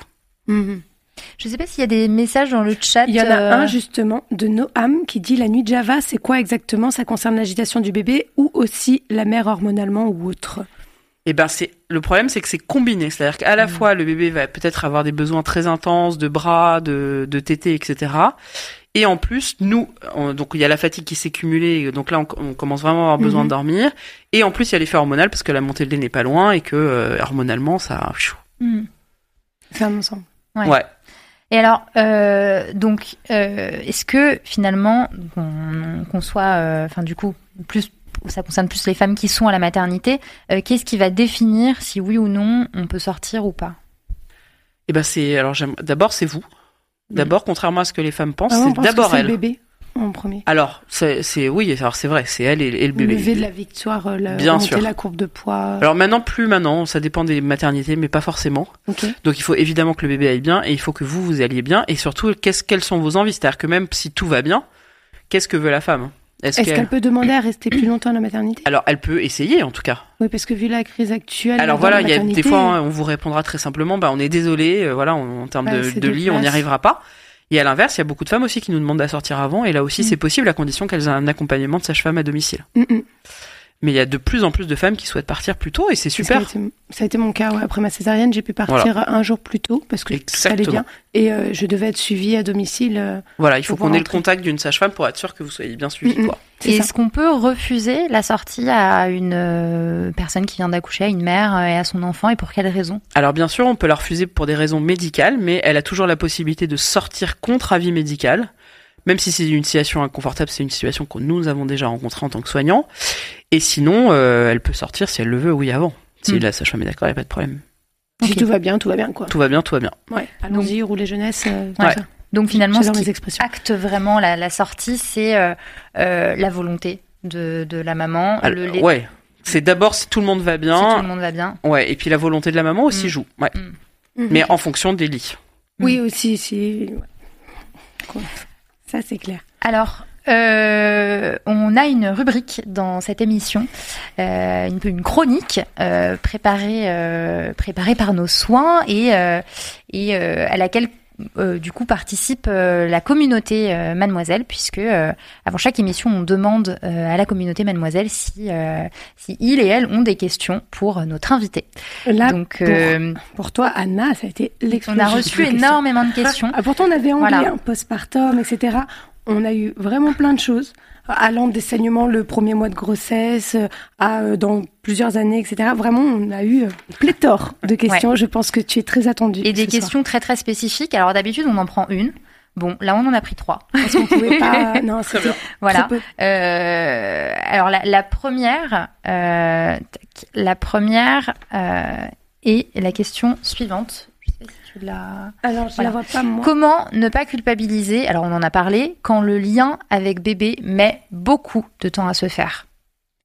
Je sais pas s'il y a des messages dans le chat. Il y en a euh, un justement de Noam qui dit la nuit de Java, c'est quoi exactement? Ça concerne l'agitation du bébé ou aussi la mère hormonalement ou autre? Et ben c'est le problème, c'est que c'est combiné, c'est-à-dire qu'à la Mm. fois le bébé va peut-être avoir des besoins très intenses de bras, de de tétés, etc. Et en plus, nous, on- donc il y a la fatigue qui s'est cumulée, donc là on, on commence vraiment à avoir besoin de dormir. Et en plus il y a l'effet hormonal parce que la montée de lait n'est pas loin et que euh, hormonalement ça. un ensemble. Ouais. Ouais. Et alors, euh, donc, euh, est-ce que finalement, qu'on soit, euh, enfin, du coup, plus, ça concerne plus les femmes qui sont à la maternité, euh, qu'est-ce qui va définir si oui ou non on peut sortir ou pas? Et ben c'est alors j'aime- d'abord c'est vous. D'abord, contrairement à ce que les femmes pensent, Ah ouais, c'est pense d'abord c'est elle. le bébé en premier. Alors, c'est, oui, alors c'est vrai, c'est elle et, et le Le bébé. lever de la victoire, euh, la, Bien sûr. la courbe de poids. Alors maintenant, plus maintenant, ça dépend des maternités, mais pas forcément. Donc il faut évidemment que le bébé aille bien et il faut que vous vous alliez bien et surtout qu'est-ce quelles sont vos envies? C'est-à-dire que même si tout va bien, qu'est-ce que veut la femme? Est-ce, qu'elle peut demander à rester plus longtemps à la maternité? Alors elle peut essayer en tout cas. Oui, parce que vu la crise actuelle. Alors voilà, la il y a des fois hein, on vous répondra très simplement, bah on est désolé, euh, voilà, en, en termes Bah, de, lit, on n'y arrivera pas. Et à l'inverse, il y a beaucoup de femmes aussi qui nous demandent à sortir avant et là aussi Mm. c'est possible à condition qu'elles aient un accompagnement de sage-femme à domicile. Mm, mm. Mais il y a de plus en plus de femmes qui souhaitent partir plus tôt et c'est a super. été- ça a été mon cas. ouais. Après ma césarienne, j'ai pu partir un jour plus tôt parce que ça allait bien. Et euh, je devais être suivie à domicile. euh, Voilà, il faut qu'on ait le contact d'une sage-femme pour être sûr que vous soyez bien suivi. Mm. Quoi. c'est Et. Est-ce qu'on peut refuser la sortie à une euh, personne qui vient d'accoucher, à une mère et à son enfant, et pour quelle raison? Alors bien sûr, on peut la refuser pour des raisons médicales, mais elle a toujours la possibilité de sortir contre avis médical. Même si c'est une situation inconfortable, c'est une situation que nous avons déjà rencontrée en tant que soignants. Et sinon, euh, elle peut sortir si elle le veut, oui, avant. Si Mm. la sage-femme est d'accord, il n'y a pas de problème. Si tout va bien, tout va bien, quoi. Tout va bien, tout va bien. Ouais. Allons-y, rouler jeunesse. euh, Ouais. ça. Donc finalement, ce qui acte vraiment la, la sortie, c'est euh, euh, la volonté de, de la maman, Alors, le lait, ouais. C'est d'abord si tout le monde va si bien. tout le monde va bien. Ouais. Et puis la volonté de la maman aussi Mm. joue. Ouais. Mhm. Mais en fonction des lits. Oui, aussi, si. ouais. Ça, c'est clair. Alors, euh, on a une rubrique dans cette émission, euh, une, une chronique euh, préparée, euh, préparée par nos soins et, euh, et euh, à laquelle euh, du coup participe euh, la communauté euh, Mademoiselle, puisque euh, avant chaque émission, on demande euh, à la communauté Mademoiselle si, euh, si il et elle ont des questions pour notre invité. Là, Donc, pour, euh, pour toi, Anna, ça a été on l'explosion. a reçu questions. énormément de questions. Ah, pourtant, on avait anglais, Voilà. hein, postpartum, etc. On a eu vraiment plein de choses, allant des saignements le premier mois de grossesse, euh, à euh, dans plusieurs années, etc. Vraiment, on a eu euh, pléthore de questions. Je pense que tu es très attendue. Et des soir. questions très très spécifiques. Alors d'habitude, on en prend une. Bon, là, on en a pris trois. Parce qu'on pouvait pas. Non, c'était bien. Voilà. trop peu. Euh, alors la, la première, euh, la première euh, est la question suivante. Je sais pas si tu. Alors, je Voilà. la vois pas, moi. Comment ne pas culpabiliser Alors on en a parlé quand le lien avec bébé met beaucoup de temps à se faire?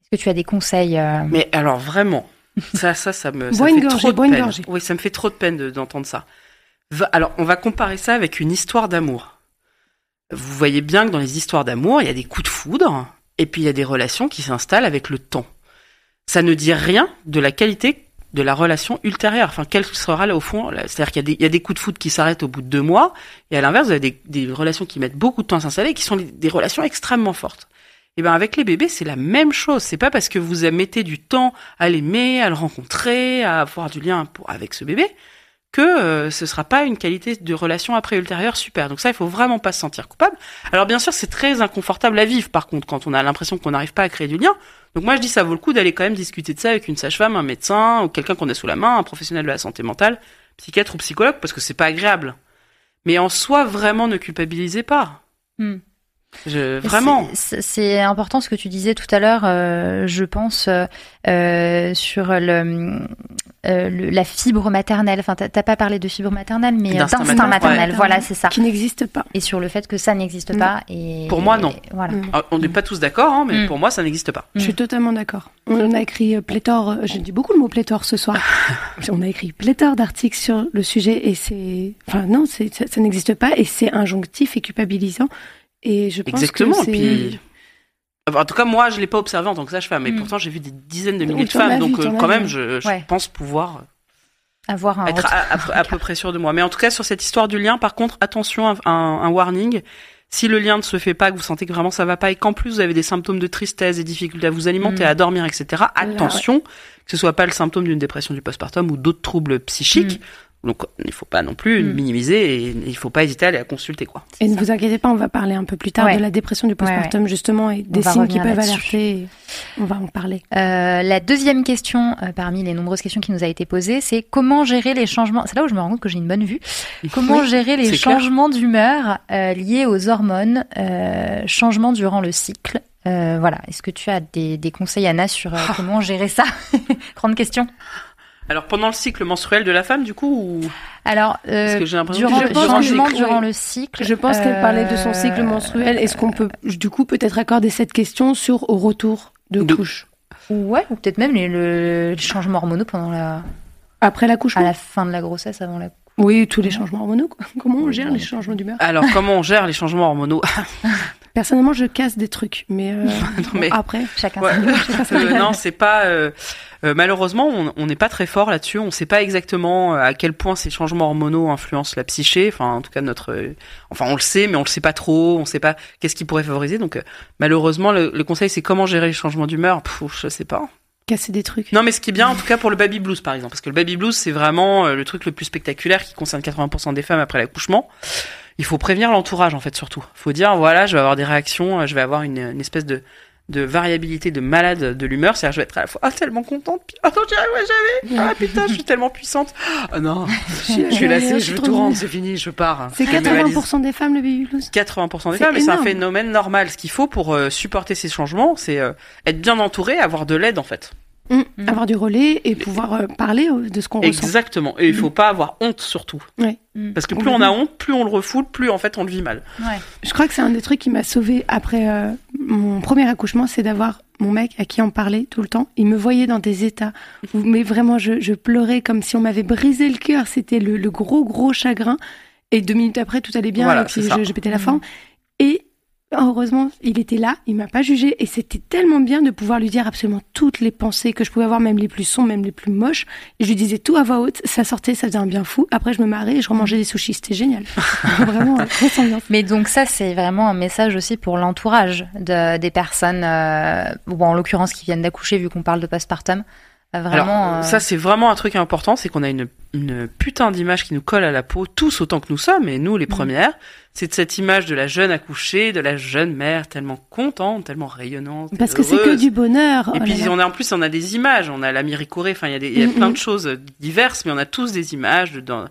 Est-ce que tu as des conseils euh, Mais alors vraiment, ça, ça, ça me, ça fait gorgée, trop de peine. gorgée. Oui, ça me fait trop de peine de- d'entendre ça. Va- alors, on va comparer ça avec une histoire d'amour. Vous voyez bien que dans les histoires d'amour, il y a des coups de foudre, et puis il y a des relations qui s'installent avec le temps. Ça ne dit rien de la qualité de la relation ultérieure. Enfin, quelle sera là au fond C'est-à-dire qu'il y, y a des coups de foudre qui s'arrêtent au bout de deux mois, et à l'inverse, vous avez des, des relations qui mettent beaucoup de temps à s'installer, qui sont des relations extrêmement fortes. Et ben avec les bébés, c'est la même chose. C'est pas parce que vous mettez du temps à l'aimer, à le rencontrer, à avoir du lien pour, avec ce bébé, que euh, ce sera pas une qualité de relation après ultérieure super. Donc ça, il faut vraiment pas se sentir coupable. Alors bien sûr, c'est très inconfortable à vivre. Par contre, quand on a l'impression qu'on n'arrive pas à créer du lien. Donc moi, je dis ça vaut le coup d'aller quand même discuter de ça avec une sage-femme, un médecin ou quelqu'un qu'on a sous la main, un professionnel de la santé mentale, psychiatre ou psychologue, parce que c'est pas agréable. Mais en soi, vraiment, ne culpabilisez pas. hmm. Je, vraiment. C'est important ce que tu disais tout à l'heure, euh, je pense, euh, sur le, euh, le- la fibre maternelle. Enfin, t'as pas parlé de fibre maternelle, mais D'instinct maternel. maternel. Ouais. Voilà, c'est ça. Qui n'existe pas. Et sur le fait que ça n'existe Mm. pas. Et Pour moi, non. et voilà. Mm. Ah, On n'est pas tous d'accord, hein, mais Mm. pour moi, ça n'existe pas. Je suis totalement d'accord. On a écrit pléthore, j'ai dit beaucoup le mot pléthore ce soir. On a écrit pléthore d'articles sur le sujet et c'est, enfin non, ça n'existe pas et c'est injonctif et culpabilisant. Et je pense Exactement. que puis, en tout cas, moi, je l'ai pas observé en tant que sage-femme, mais Mm. pourtant, j'ai vu des dizaines de milliers de femmes, donc euh, quand même, je, je Ouais. pense pouvoir Avoir un être à, à- à peu près sûr de moi. Mais en tout cas, sur cette histoire du lien, par contre, attention, un, un warning. Si le lien ne se fait pas, que vous sentez que vraiment ça va pas et qu'en plus vous avez des symptômes de tristesse, des difficultés à vous alimenter, Mm. à dormir, etc., attention que ce soit pas le symptôme d'une dépression du postpartum ou d'autres troubles psychiques. Donc, il faut pas non plus Mm. minimiser et il faut pas hésiter à aller la consulter, quoi. Et ne vous inquiétez pas, on va parler un peu plus tard Ouais. de la dépression du postpartum justement et des signes qui peuvent alerter. On va en parler. Euh, la deuxième question, euh, parmi les nombreuses questions qui nous a été posée, c'est comment gérer les changements. C'est là où je me rends compte que j'ai une bonne vue. Comment Oui, gérer les changements d'humeur euh, liés aux hormones, euh, changements durant le cycle? Euh, voilà. Est-ce que tu as des, des conseils, Anna, sur euh, Ah. comment gérer ça? Grande question. Alors, pendant le cycle menstruel de la femme, du coup, ou... Alors, euh, que durant que oui. durant le cycle. Je pense qu'elle parlait de son cycle euh, menstruel. Est-ce qu'on peut du coup peut-être accorder cette question sur au retour de, De- couche Ouais, ou peut-être même les, le- les changements hormonaux pendant la, après à l'accouchement la fin de la grossesse, avant la. Oui, tous les changements hormonaux. quoi. Comment on gère les changements d'humeur? Alors, comment on gère les changements hormonaux? Personnellement, je casse des trucs, mais, euh, Non, mais- après, Chacun. Ouais. chacun Euh, non, c'est pas. euh, euh, malheureusement, on n'est pas très fort là-dessus. On sait pas exactement euh, à quel point ces changements hormonaux influencent la psyché. Enfin, en tout cas, notre. euh, enfin, on le sait, mais on le sait pas trop. On sait pas qu'est-ce qui pourrait favoriser. Donc, euh, malheureusement, le, le conseil, c'est comment gérer les changements d'humeur. Je sais pas. casser des trucs. Non, mais ce qui est bien, en tout cas, pour le baby blues, par exemple, parce que le baby blues, c'est vraiment le truc le plus spectaculaire qui concerne 80% des femmes après l'accouchement. Il faut prévenir l'entourage, en fait, surtout. faut dire, voilà, je vais avoir des réactions, euh, je vais avoir une, une espèce de, de variabilité de malade de l'humeur. C'est-à-dire, je vais être à la fois, ah, tellement contente, puis, ah, non, j'y arriverai jamais. Ah, putain, je suis tellement puissante. Ah, non, je suis lassée, je veux tout rendre, c'est fini, je pars. C'est Je mets ma valise. 80% des femmes le baby blues? 80% des femmes, et c'est un phénomène normal. Ce qu'il faut pour euh, supporter ces changements, c'est euh, être bien entouré, avoir de l'aide, en fait. Hum, Mm. Avoir du relais et pouvoir euh, parler euh, de ce qu'on ressent. Exactement. Et il faut pas avoir honte surtout. Mm. Parce que plus on a honte, plus on le refoule, plus en fait on le vit mal. Ouais. Je crois que c'est un des trucs qui m'a sauvée après euh, mon premier accouchement, c'est d'avoir mon mec à qui en parler tout le temps. Il me voyait dans des états où, mais vraiment, je, je pleurais comme si on m'avait brisé le cœur. C'était le, le gros, gros chagrin. Et deux minutes après, tout allait bien Voilà, et puis c'est ça. je, je pétais la forme. Et heureusement, il était là, il m'a pas jugé et c'était tellement bien de pouvoir lui dire absolument toutes les pensées que je pouvais avoir, même les plus sombres, même les plus moches. Et je lui disais tout à voix haute, ça sortait, ça faisait un bien fou. Après, je me marrais et je remangeais des sushis, c'était génial. Vraiment, euh, grosse ambiance. Mais donc ça, c'est vraiment un message aussi pour l'entourage de, des personnes, euh, ou en l'occurrence qui viennent d'accoucher, vu qu'on parle de postpartum. Vraiment. Alors euh, ça c'est vraiment un truc important, c'est qu'on a une, une putain d'image qui nous colle à la peau, tous autant que nous sommes, et nous les premières. C'est de cette image de la jeune accouchée, de la jeune mère tellement contente, tellement rayonnante. Parce que c'est que du bonheur. Et Oh puis là on a en plus on a des images, on a la Miricorée, enfin il y a, des, y a Mhm. plein de choses diverses, mais on a tous des images dans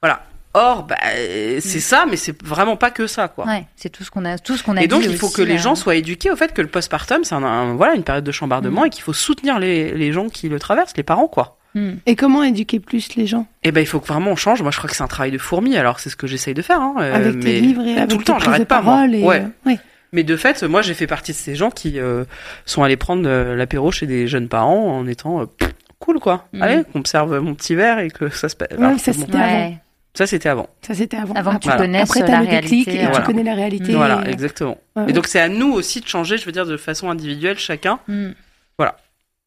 voilà. Or bah euh, c'est ça, mais c'est vraiment pas que ça quoi. ouais, c'est tout ce qu'on a, tout ce qu'on a Et donc dit il faut aussi, que les euh, gens soient éduqués au fait que le postpartum c'est un, un- voilà une période de chambardement Mhm. et qu'il faut soutenir les, les gens qui le traversent, les parents quoi. hmm. Et comment éduquer plus les gens? Eh ben il faut que vraiment on change. Moi je crois que c'est un travail de fourmi. Alors c'est ce que j'essaye de faire. Hein, euh, avec mais tes livres et avec tout le tes temps, j'arrête pas. moi. et Ouais. ouais. Mais de fait, moi j'ai fait partie de ces gens qui euh, sont allés prendre l'apéro chez des jeunes parents en étant euh, pff, cool quoi. Allez, qu'on me serve mon petit verre et que ça se passe. Ouais, Alors, ça, bon. c'était. Ouais, Ça c'était avant. Ça c'était avant. avant que tu Voilà. connaisses Après la t'as le déclic réalité. et Voilà. tu connais la réalité. Voilà, et- exactement. Ouais, Et donc c'est à nous aussi de changer. Je veux dire de façon individuelle chacun. hmm. Voilà.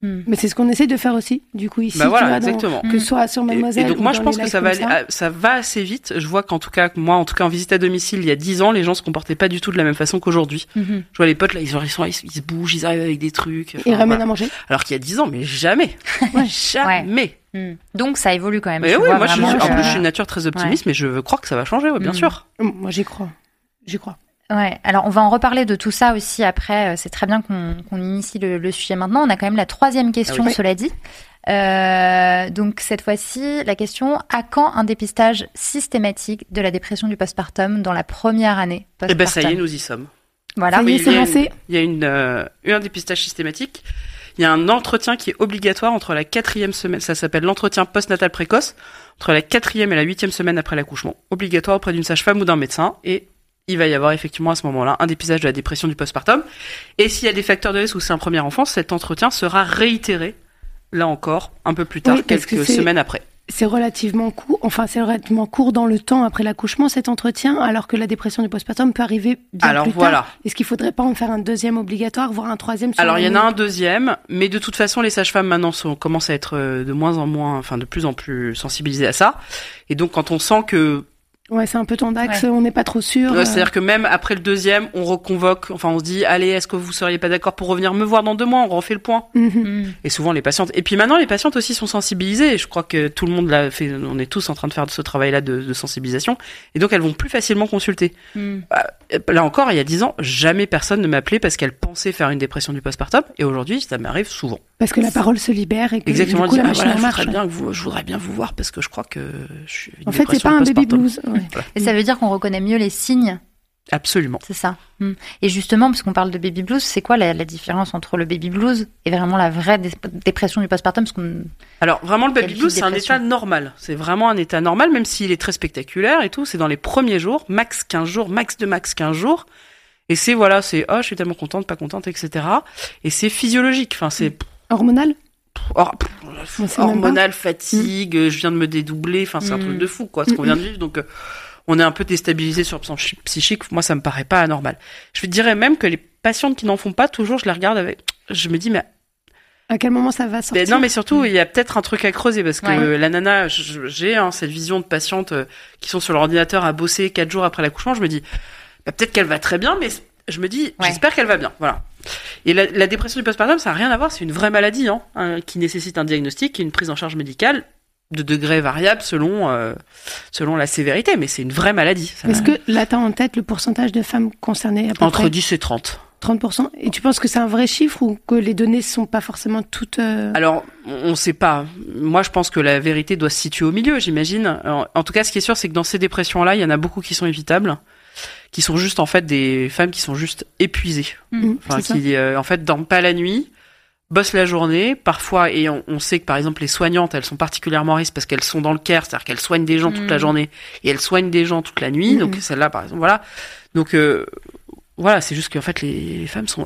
Hmm. Mais c'est ce qu'on essaie de faire aussi. Du coup ici, bah tu voilà, vois, dans- exactement. que ce soit sur Et- Mademoiselle. Et, donc ou moi dans je pense que ça va aller, ça va assez vite. Je vois qu'en tout cas moi en tout cas en visite à domicile il y a 10 ans les gens se comportaient pas du tout de la même façon qu'aujourd'hui. Mhm. Je vois les potes là ils, sont- ils, sont- ils se bougent, ils arrivent avec des trucs. Ils ramènent voilà. à manger. Alors qu'il y a 10 ans mais jamais, jamais. Hmm. Donc ça évolue quand même. Mais oui, vois moi je en plus je suis une nature très optimiste mais je veux croire que ça va changer, ouais, bien Mm. sûr. Moi j'y crois. J'y crois. Ouais, alors on va en reparler de tout ça aussi après. Euh, C'est très bien qu'on initie le, le sujet maintenant. On a quand même la troisième question, Ah oui. cela dit. Euh, donc cette fois-ci, la question à quand un dépistage systématique de la dépression du postpartum dans la première année Et ben ça y est, nous y sommes. Voilà. Ça y est, Oui, c'est il y a lancé. Il y a une, euh, un dépistage systématique. Il y a un entretien qui est obligatoire entre la quatrième semaine, ça s'appelle l'entretien postnatal précoce, entre la quatrième et la huitième semaine après l'accouchement, obligatoire auprès d'une sage-femme ou d'un médecin, et il va y avoir effectivement à ce moment-là un dépistage de la dépression du postpartum. Et s'il y a des facteurs de risque ou c'est un premier enfant, cet entretien sera réitéré, là encore, un peu plus tard, Oui, parce que quelques semaines après. C'est relativement court, enfin c'est relativement court dans le temps après l'accouchement cet entretien, alors que la dépression du postpartum peut arriver bien Alors plus voilà. tard. Est-ce qu'il faudrait pas en faire un deuxième obligatoire, voire un troisième sur Alors il y en a un deuxième, mais de toute façon les sages-femmes maintenant sont, commencent à être euh, de moins en moins, enfin de plus en plus sensibilisées à ça. Et donc quand on sent que Ouais, c'est un peu ton dax, on n'est pas trop sûr. Ouais, euh, C'est-à-dire que même après le deuxième, on reconvoque, enfin on se dit, allez, est-ce que vous seriez pas d'accord pour revenir me voir dans deux mois? On refait le point. mhm. Mm. Et souvent les patientes. Et puis maintenant, les patientes aussi sont sensibilisées. Je crois que tout le monde l'a fait. On est tous en train de faire ce travail-là de, de sensibilisation. Et donc elles vont plus facilement consulter. Mm. Là encore, il y a dix ans, jamais personne ne m'appelait parce qu'elle pensait faire une dépression du postpartum. Et aujourd'hui, ça m'arrive souvent. Parce que la parole se libère et que Exactement. du coup dire, la ah, machine voilà, en je, marche. voudrais bien vous, je voudrais bien vous voir parce que je crois que je suis. une En fait, c'est pas un baby blues. ouais. Et ça veut dire qu'on reconnaît mieux les signes, Absolument. c'est ça. Mm. Et justement, parce qu'on parle de baby blues, c'est quoi la, la différence entre le baby blues et vraiment la vraie dé- dépression du postpartum? Parce qu'on- Alors vraiment le baby blues c'est un état normal. C'est vraiment un état normal même s'il est très spectaculaire et tout, c'est dans les premiers jours, max 15 jours, max de max 15 jours. Et c'est voilà, c'est oh je suis tellement contente, pas contente, etc. Et c'est physiologique. Enfin c'est Hormonal hormonal, fatigue, je viens de me dédoubler. Enfin c'est un Mm. truc de fou quoi, ce qu'on vient de vivre. Donc euh, on est un peu déstabilisé sur le plan chi- psychique. Moi ça me paraît pas anormal. Je dirais même que les patientes qui n'en font pas toujours, je les regarde avec, je me dis mais À quel moment ça va sortir mais non, mais surtout, il y a peut-être un truc à creuser parce que Ouais. la nana, j'ai hein, cette vision de patientes euh, qui sont sur leur ordinateur à bosser quatre jours après l'accouchement. Je me dis, bah, peut-être qu'elle va très bien, mais je me dis, Ouais. j'espère qu'elle va bien. Voilà. Et la, la dépression du postpartum, ça n'a rien à voir. C'est une vraie maladie hein, hein, qui nécessite un diagnostic et une prise en charge médicale de degré variable selon euh, selon la sévérité, mais c'est une vraie maladie. Est-ce que là, tu en tête le pourcentage de femmes concernées à peu entre près 10 et 30. 30% Et tu penses que c'est un vrai chiffre ou que les données sont pas forcément toutes... euh, Alors, on ne sait pas. Moi, je pense que la vérité doit se situer au milieu, j'imagine. En, en tout cas, ce qui est sûr, c'est que dans ces dépressions-là, il y en a beaucoup qui sont évitables, qui sont juste en fait des femmes qui sont juste épuisées, mm, enfin c'est ça. qui euh, en fait dorment pas la nuit, bossent la journée, parfois. Et on, on sait que par exemple les soignantes, elles sont particulièrement à risque parce qu'elles sont dans le care, c'est-à-dire qu'elles soignent des gens toute la Mm. journée et elles soignent des gens toute la nuit. Donc celle-là, par exemple, voilà. Donc euh, voilà, c'est juste qu'en fait les, les femmes sont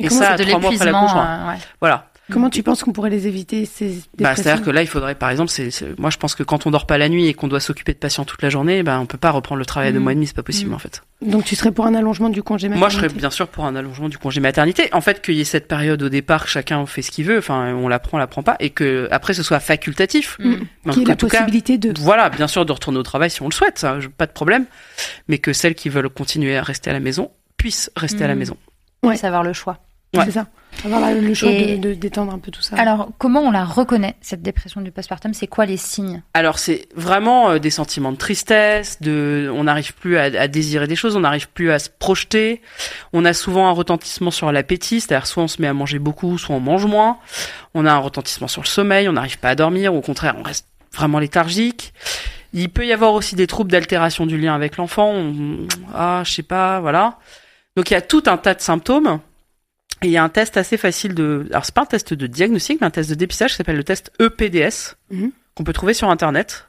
et comment ça de trois mois après l'épuisement. l'accouchement. euh, ouais. Voilà. Comment tu penses qu'on pourrait les éviter ces Bah, c'est-à-dire que là, il faudrait, par exemple, c'est, c'est- moi, je pense que quand on dort pas la nuit et qu'on doit s'occuper de patients toute la journée, ben, on peut pas reprendre le travail à deux Mm. mois et demi, c'est pas possible, Mm. en fait. Donc tu serais pour un allongement du congé Moi, je maternité serais bien sûr pour un allongement du congé maternité. En fait, qu'il y ait cette période au départ, que chacun fait ce qu'il veut, enfin, on la prend, on la prend pas, et que après, ce soit facultatif. Mm. Mais Qui est en la tout cas, possibilité de... voilà, bien sûr, de retourner au travail si on le souhaite, ça, pas de problème. Mais que celles qui veulent continuer à rester à la maison puissent rester à la maison. Ouais. Savoir le choix. Ouais. C'est ça. Avoir la- le choix Et- de, de détendre un peu tout ça. Alors, comment on la reconnaît, cette dépression du postpartum? C'est quoi les signes? Alors c'est vraiment euh, des sentiments de tristesse, de, on n'arrive plus à, à désirer des choses, on n'arrive plus à se projeter. On a souvent un retentissement sur l'appétit, c'est-à-dire soit on se met à manger beaucoup, soit on mange moins. On a un retentissement sur le sommeil, on n'arrive pas à dormir, au contraire on reste vraiment léthargique. Il peut y avoir aussi des troubles d'altération du lien avec l'enfant. On- Ah, je sais pas, voilà. Donc il y a tout un tas de symptômes. Et il y a un test assez facile de. Alors c'est pas un test de diagnostic, mais un test de dépistage qui s'appelle le test E EPDS Mhm. qu'on peut trouver sur internet.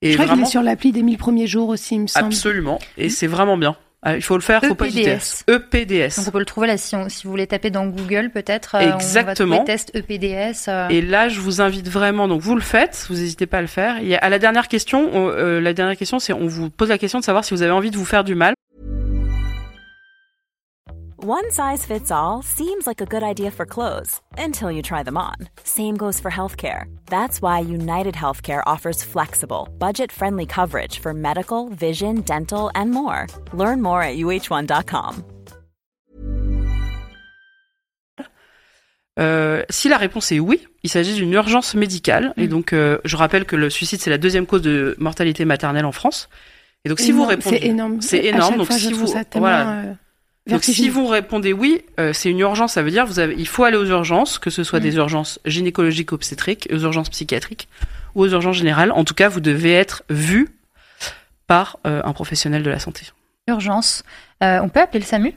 Et je crois qu'il vraiment, est sur l'appli des 1000 premiers jours aussi, il me semble. absolument. Et c'est vraiment bien. Ah, il faut le faire, faut pas hésiter. EPDS. EPDS. Donc on peut le trouver là si, on- si vous voulez taper dans Google peut-être. euh, Exactement. On va trouver test EPDS. euh, Et là, je vous invite vraiment. Donc, vous le faites. Vous n'hésitez pas à le faire. A, à la dernière question, on- euh, la dernière question, c'est on vous pose la question de savoir si vous avez envie de vous faire du mal. One size fits all seems like a good idea for clothes until you try them on. Same goes for healthcare. That's why United Healthcare offers flexible, budget friendly coverage for medical, vision, dental, and more. Learn more at uh1.com. Euh, si la réponse est oui, il s'agit d'une urgence médicale. Et Mm. donc, euh, je rappelle que le suicide c'est la deuxième cause de mortalité maternelle en France. Et donc, si vous Énorme, répondez, C'est énorme. c'est énorme. Donc, fois, si vous, voilà. euh, Donc si vous répondez oui, euh, c'est une urgence, ça veut dire vous avez, il faut aller aux urgences, que ce soit Mm. des urgences gynécologiques obstétriques, aux urgences psychiatriques ou aux urgences générales. En tout cas, vous devez être vu par euh, un professionnel de la santé. urgence. Euh, on peut appeler le SAMU?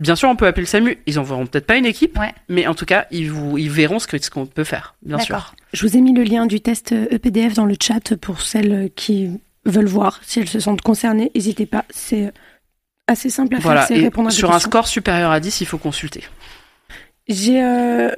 Bien sûr, on peut appeler le SAMU. Ils enverront peut-être pas une équipe, Ouais. mais en tout cas, ils, vous, ils verront ce qu'on peut faire, bien sûr. Je vous ai mis le lien du test EPDF dans le chat pour celles qui veulent voir si elles se sentent concernées. N'hésitez pas, c'est assez simple à Voilà, faire, c'est répondre à sur un score supérieur à 10, il faut consulter. J'ai euh,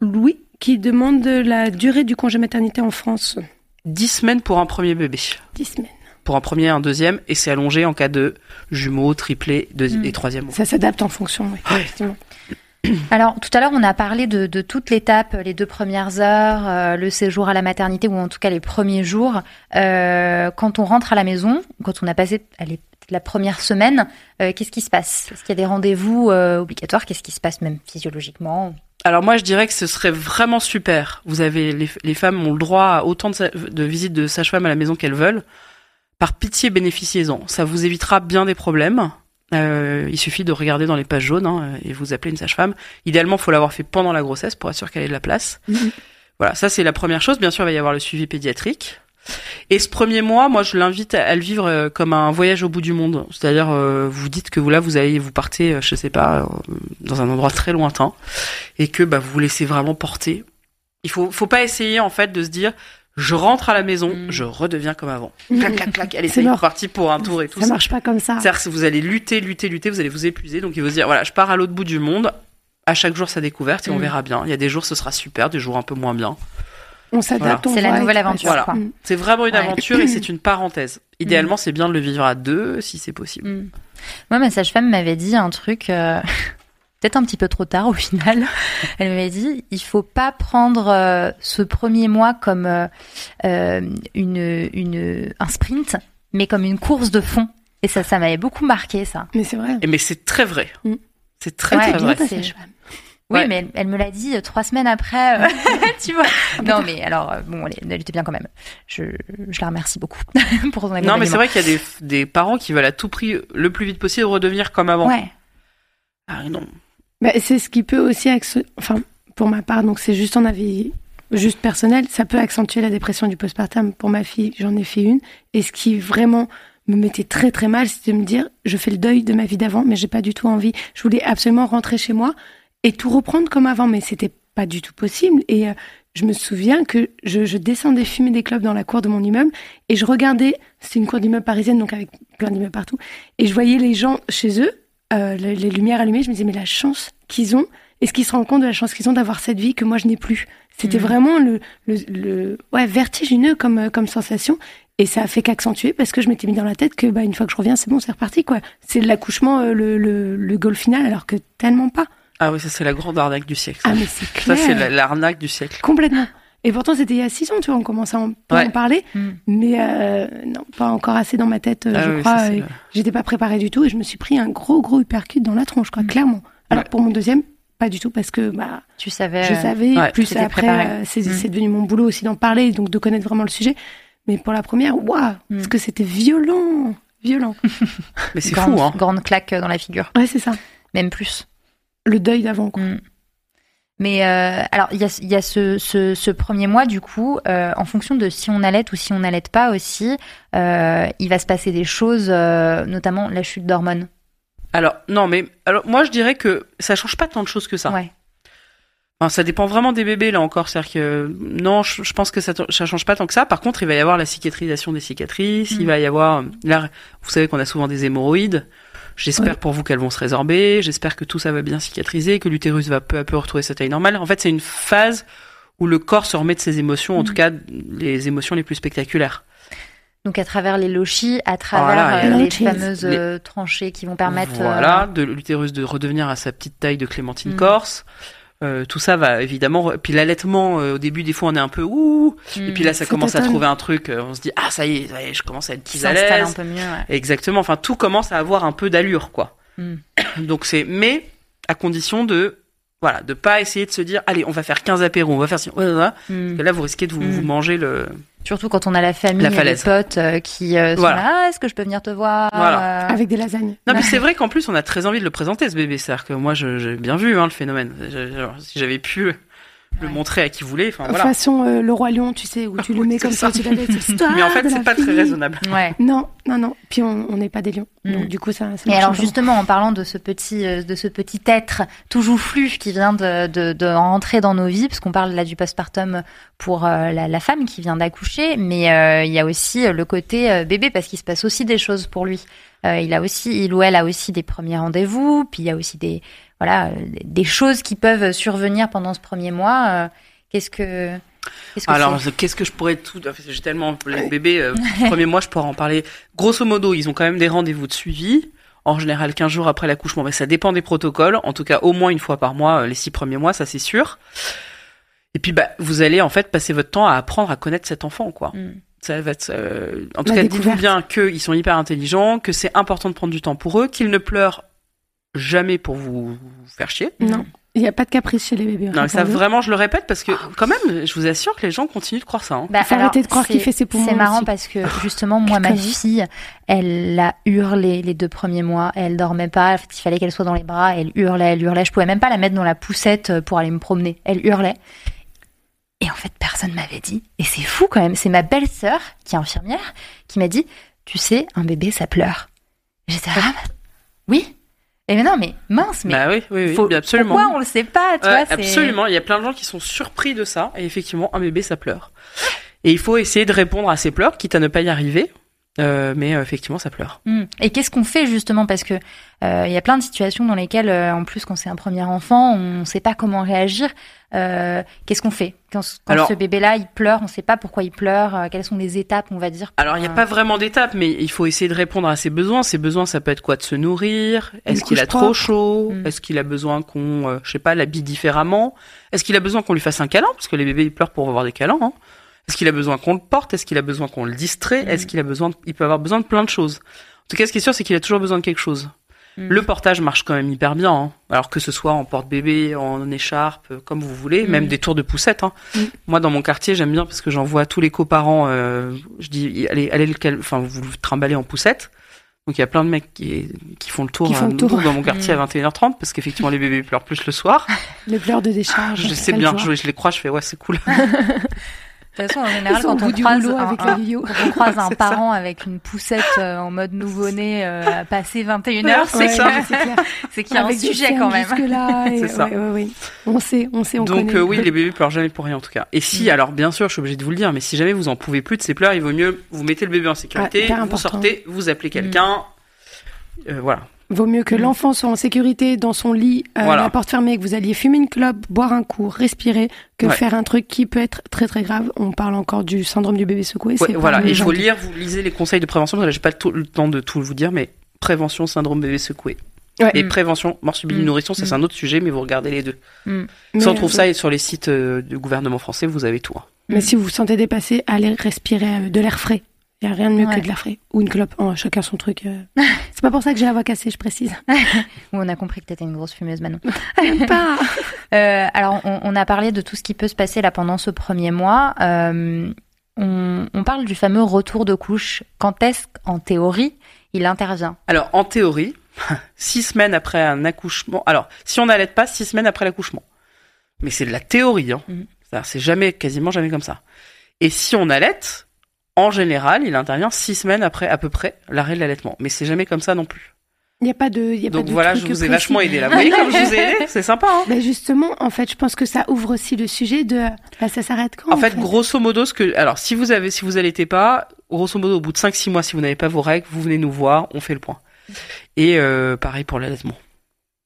Louis qui demande la durée du congé maternité en France. 10 semaines pour un premier bébé. 10 semaines. Pour un premier et un deuxième, et c'est allongé en cas de jumeaux, triplés deux- Mm. et troisième. Ça s'adapte en fonction, oui. Ouais. effectivement. Alors, tout à l'heure, on a parlé de, de toute l'étape, les deux premières heures, euh, le séjour à la maternité, ou en tout cas les premiers jours. Euh, quand on rentre à la maison, quand on a passé allez, la première semaine, euh, qu'est-ce qui se passe? Est-ce qu'il y a des rendez-vous euh, obligatoires? Qu'est-ce qui se passe même physiologiquement? Alors moi, je dirais que ce serait vraiment super. Vous avez les, les femmes ont le droit à autant de, visites de sage-femme à la maison qu'elles veulent. Par pitié, bénéficiez-en. Ça vous évitera bien des problèmes. Euh, il suffit de regarder dans les pages jaunes hein, et vous appelez une sage-femme. Idéalement, faut l'avoir fait pendant la grossesse pour être sûr qu'elle ait de la place. Voilà, ça c'est la première chose. Bien sûr, il va y avoir le suivi pédiatrique. Et ce premier mois, moi, je l'invite à, à le vivre euh, comme un voyage au bout du monde. C'est-à-dire, euh, vous dites que vous là, vous allez, vous partez, euh, je sais pas, euh, dans un endroit très lointain, et que bah, vous vous laissez vraiment porter. Il faut, faut pas essayer en fait de se dire, je rentre à la maison, Mm. je redeviens comme avant. Clac, clac, clac. Allez, C'est parti pour un tour et tout Ça ça. marche pas comme ça. C'est-à-dire que vous allez lutter, lutter, lutter, vous allez vous épuiser. Donc il faut se dire, voilà, je pars à l'autre bout du monde. À chaque jour sa découverte et on Mm. verra bien. Il y a des jours ce sera super, des jours un peu moins bien. On s'adapte, on C'est la nouvelle aventure, Voilà. Mm. C'est vraiment une Ouais. aventure et c'est une parenthèse. Idéalement, c'est bien de le vivre à deux si c'est possible. Mm. Moi, ma sage-femme m'avait dit un truc, euh, peut-être un petit peu trop tard au final. Elle m'avait dit, il faut pas prendre euh, ce premier mois comme euh, une, une, un sprint, mais comme une course de fond. Et ça, ça m'avait beaucoup marqué, ça. Mais c'est vrai. Et mais c'est très vrai. Mm. C'est très Ouais, très Bien vrai. Oui, Ouais. mais elle, elle me l'a dit euh, trois semaines après, euh, tu vois. Non, mais alors, euh, bon, elle, elle était bien quand même. Je, je la remercie beaucoup pour son Non, mais c'est vrai qu'il y a des, des parents qui veulent à tout prix, le plus vite possible, redevenir comme avant. Ouais. Ah non. Bah, c'est ce qui peut aussi, enfin, pour ma part, donc c'est juste un avis juste personnel, ça peut accentuer la dépression du postpartum. Pour ma fille, j'en ai fait une. Et ce qui vraiment me mettait très très mal, c'était de me dire, je fais le deuil de ma vie d'avant, mais j'ai pas du tout envie. Je voulais absolument rentrer chez moi et tout reprendre comme avant, mais c'était pas du tout possible. Et euh, je me souviens que je, je descendais fumer des clopes dans la cour de mon immeuble et je regardais, c'est une cour d'immeuble parisienne, donc avec plein d'immeubles partout, et je voyais les gens chez eux, euh, les, les lumières allumées, je me disais, mais la chance qu'ils ont, est-ce qu'ils se rendent compte de la chance qu'ils ont d'avoir cette vie que moi je n'ai plus? C'était Mhm. vraiment le, le, le- ouais, vertigineux comme, euh, comme sensation. Et ça a fait qu'accentuer parce que je m'étais mis dans la tête que bah, une fois que je reviens, c'est bon, c'est reparti. quoi. C'est l'accouchement, euh, le, le, le goal final, alors que tellement pas. Ah oui, ça c'est la grande arnaque du siècle. Ah, mais c'est ça clair. c'est la- l'arnaque du siècle. Complètement. Et pourtant, c'était il y a six ans, tu vois, on commençait à en, pas Ouais. en parler. Mm. Mais euh, non, pas encore assez dans ma tête, euh, Ah je oui, crois. ça, c'est le- J'étais pas préparée du tout et je me suis pris un gros, gros uppercut dans la tronche, quoi, Mm. clairement. Alors Ouais. pour mon deuxième, pas du tout, parce que bah, Tu savais. je euh, savais. ouais, plus après, euh, c'est Mm. c'est devenu mon boulot aussi d'en parler, donc de connaître vraiment le sujet. Mais pour la première, waouh, Mm. parce que c'était violent, violent. Mais c'est fou, hein. grande claque dans la figure. Ouais, c'est ça. Même plus. Le deuil d'avant, quoi. Mm. Mais euh, alors, il y a, il y a ce, ce, ce premier mois, du coup, euh, en fonction de si on allait ou si on n'allait pas aussi, euh, il va se passer des choses, euh, notamment la chute d'hormones. Alors, non, mais alors moi je dirais que ça change pas tant de choses que ça. Ouais. Enfin, ça dépend vraiment des bébés là encore. C'est-à-dire que non, je, je pense que ça, ça change pas tant que ça. Par contre, il va y avoir la cicatrisation des cicatrices. Il Mm. va y avoir là, vous savez qu'on a souvent des hémorroïdes. J'espère Ouais. pour vous qu'elles vont se résorber. J'espère que tout ça va bien cicatriser, que l'utérus va peu à peu retrouver sa taille normale. En fait, c'est une phase où le corps se remet de ses émotions, en Mm. tout cas les émotions les plus spectaculaires. Donc à travers les lochis, à travers Voilà, euh, les Lochis. fameuses euh, tranchées qui vont permettre. euh, Voilà, de l'utérus de redevenir à sa petite taille de clémentine Mm. corse. Euh, tout ça va évidemment. Puis l'allaitement, euh, au début, des fois, on est un peu ouh. Et puis là, ça Ça commence à trouver un truc. euh, on se dit ah ça y est, ça y est, je commence à être plus à un l'aise. peu mieux. ouais. Exactement. Enfin, tout commence à avoir un peu d'allure, quoi. Mm. Donc c'est, mais à condition de, voilà, de pas essayer de se dire allez, on va faire 15 apéros, on va faire ci. Mm. Parce que là, vous risquez de vous, Mm. vous manger le. Surtout quand on a la famille, La et les falaise. potes euh, qui euh, sont Voilà. là, ah, est-ce que je peux venir te voir Voilà. Euh, Avec des lasagnes. Non, mais c'est vrai qu'en plus, on a très envie de le présenter, ce bébé. C'est-à-dire que moi, je- j'ai bien vu hein, le phénomène. Je- genre, si j'avais pu le montrer à qui. Enfin, De voilà. façon euh, le roi lion, tu sais, où tu le mets comme ça, ça. tu la laisses. histoire Mais en fait, c'est pas très raisonnable. Ouais. Non, non, non. Puis on n'est pas des lions, Mm. donc du coup ça. ça Et alors justement, en parlant de ce petit, euh, de ce petit être tout joufflu qui vient de, de, de rentrer dans nos vies, parce qu'on parle là du postpartum pour euh, la, la femme qui vient d'accoucher, mais euh, il y a aussi le côté euh, bébé parce qu'il se passe aussi des choses pour lui. Euh, il a aussi, il ou elle a aussi des premiers rendez-vous, puis il y a aussi des, voilà, euh, des choses qui peuvent survenir pendant ce premier mois. Euh, Qu'est-ce que, qu'est-ce que Alors, c'est qu'est-ce que je pourrais tout. J'ai tellement. Les bébés, euh, premier mois, je pourrais en parler. Grosso modo, ils ont quand même des rendez-vous de suivi. En général, 15 jours après l'accouchement. Mais ça dépend des protocoles. En tout cas, au moins une fois par mois, euh, les six premiers mois, ça c'est sûr. Et puis, bah, vous allez en fait passer votre temps à apprendre à connaître cet enfant, quoi. Mm. Ça va être, euh, en tout La cas, dites-vous bien qu'ils sont hyper intelligents, que c'est important de prendre du temps pour eux, qu'ils ne pleurent jamais pour vous faire chier. Non, il n'y a pas de caprice chez les bébés. Non, ça vraiment, je le répète parce que quand même, je vous assure que les gens continuent de croire ça. hein. Bah, faut arrêter de croire qu'il fait ses poumons C'est marrant aussi. parce que justement, moi, ma fille, elle a hurlé les deux premiers mois. Elle dormait pas. En fait, il fallait qu'elle soit dans les bras. Elle hurlait, elle hurlait. Je pouvais même pas la mettre dans la poussette euh, pour aller me promener. Elle hurlait. Et en fait, personne m'avait dit. Et c'est fou quand même. C'est ma belle-sœur, qui est infirmière, qui m'a dit, tu sais, un bébé, ça pleure. J'étais ah, oui. Et mais non, mais mince, mais bah oui, oui, oui, faut- absolument. pourquoi on le sait pas, tu Ouais, vois c'est- absolument. Il y a plein de gens qui sont surpris de ça. Et effectivement, un bébé, ça pleure. Et il faut essayer de répondre à ces pleurs, quitte à ne pas y arriver. Euh, mais euh, effectivement, ça pleure. Mm. Et qu'est-ce qu'on fait justement? Parce que euh, il y a plein de situations dans lesquelles, en plus, quand c'est un premier enfant, on ne sait pas comment réagir. Qu'est-ce qu'on fait? Quand, quand Alors- ce bébé-là il pleure, on ne sait pas pourquoi il pleure. quelles sont les étapes, on va dire. pour, Alors, il n'y a pas vraiment d'étape, mais il faut essayer de répondre à ses besoins. Ses besoins, ça peut être quoi? De se nourrir? Est-ce qu'il a trop chaud? Mm. Est-ce qu'il a besoin qu'on, je sais pas, l'habille différemment? Est-ce qu'il a besoin qu'on lui fasse un câlin? Parce que les bébés, ils pleurent pour avoir des câlins. Hein. Est-ce qu'il a besoin qu'on le porte? Est-ce qu'il a besoin qu'on le distrait? Mm. Est-ce qu'il a besoin de- Il peut avoir besoin de plein de choses. En tout cas, ce qui est sûr, c'est qu'il a toujours besoin de quelque chose. Mm. Le portage marche quand même hyper bien. hein. Alors que ce soit en porte-bébé, en écharpe, euh, comme vous voulez, Mm. même des tours de poussette. Hein. Mm. Moi, dans mon quartier, j'aime bien parce que j'en vois tous les coparents. Euh, je dis, allez, allez le, cal- enfin, vous le trimballez en poussette. Donc il y a plein de mecs qui, qui font le tour, Qui font le tour. dans mon quartier Mm. à 21h30 parce qu'effectivement les bébés pleurent plus le soir. Les pleurs de décharge. je sais bien, je, je les crois, je fais ouais c'est cool. De toute façon, en général, quand on croise un, avec un- le yo-yo. quand on croise un C'est ça. parent avec une poussette euh, en mode nouveau-né euh, à passer 21h, c'est Ouais, que- ça. c'est clair. c'est qu'il y a un sujet quand même. C'est ça. ouais, ouais, ouais. On sait, on sait, on Donc connaît. euh, oui, les bébés pleurent jamais pour rien en tout cas. Et si, Mm. alors bien sûr, je suis obligée de vous le dire, mais si jamais vous en pouvez plus de ces pleurs, il vaut mieux vous mettez le bébé en sécurité, vous important. sortez, vous appelez quelqu'un. Euh, voilà. Vaut mieux que Mm. l'enfant soit en sécurité dans son lit, euh, Voilà. la porte fermée, que vous alliez fumer une clope, boire un coup, respirer, que Ouais. faire un truc qui peut être très très grave. On parle encore du syndrome du bébé secoué. Ouais, voilà. Et je vous lire, vous lisez les conseils de prévention parce que là j'ai pas tout le temps de tout vous dire, mais prévention syndrome bébé secoué. Ouais. Et Mm. prévention mort subie Mm. nourrisson, ça c'est Mm. un autre sujet, mais vous regardez les deux. Mais, Si on trouve euh, ça sur les sites euh, du gouvernement français, vous avez tout. hein. Mais si vous vous sentez dépassé, allez respirer euh, de l'air frais. Il n'y a rien de mieux Ouais. que de l'air frais. Ou une clope. Oh, chacun son truc. euh. c'est pas pour ça que j'ai la voix cassée, je précise. On a compris que t'étais une grosse fumeuse, Manon. pas. Euh, alors, on, on a parlé de tout ce qui peut se passer là pendant ce premier mois. Euh, on, on parle du fameux retour de couche. Quand est-ce qu'en théorie, il intervient? Alors, en théorie, six semaines après un accouchement. Alors, si on n'allait pas, six semaines après l'accouchement. Mais c'est de la théorie. Hein. Mhm. C'est-à-dire, C'est jamais, quasiment jamais comme ça. Et si on allait, en général, il intervient six semaines après à peu près l'arrêt de l'allaitement. Mais c'est jamais comme ça non plus. Il n'y a pas de. Y a pas Donc de voilà, je vous ai précis. vachement aidé là. Vous voyez comme je vous ai aidé C'est sympa. Hein Ben justement, en fait, je pense que ça ouvre aussi le sujet de. Là, ça s'arrête quand en fait, grosso modo, ce que, alors, si vous avez, si vous allaitez pas, grosso modo, au bout de 5-6 mois, si vous n'avez pas vos règles, vous venez nous voir, on fait le point. Et euh, pareil pour l'allaitement.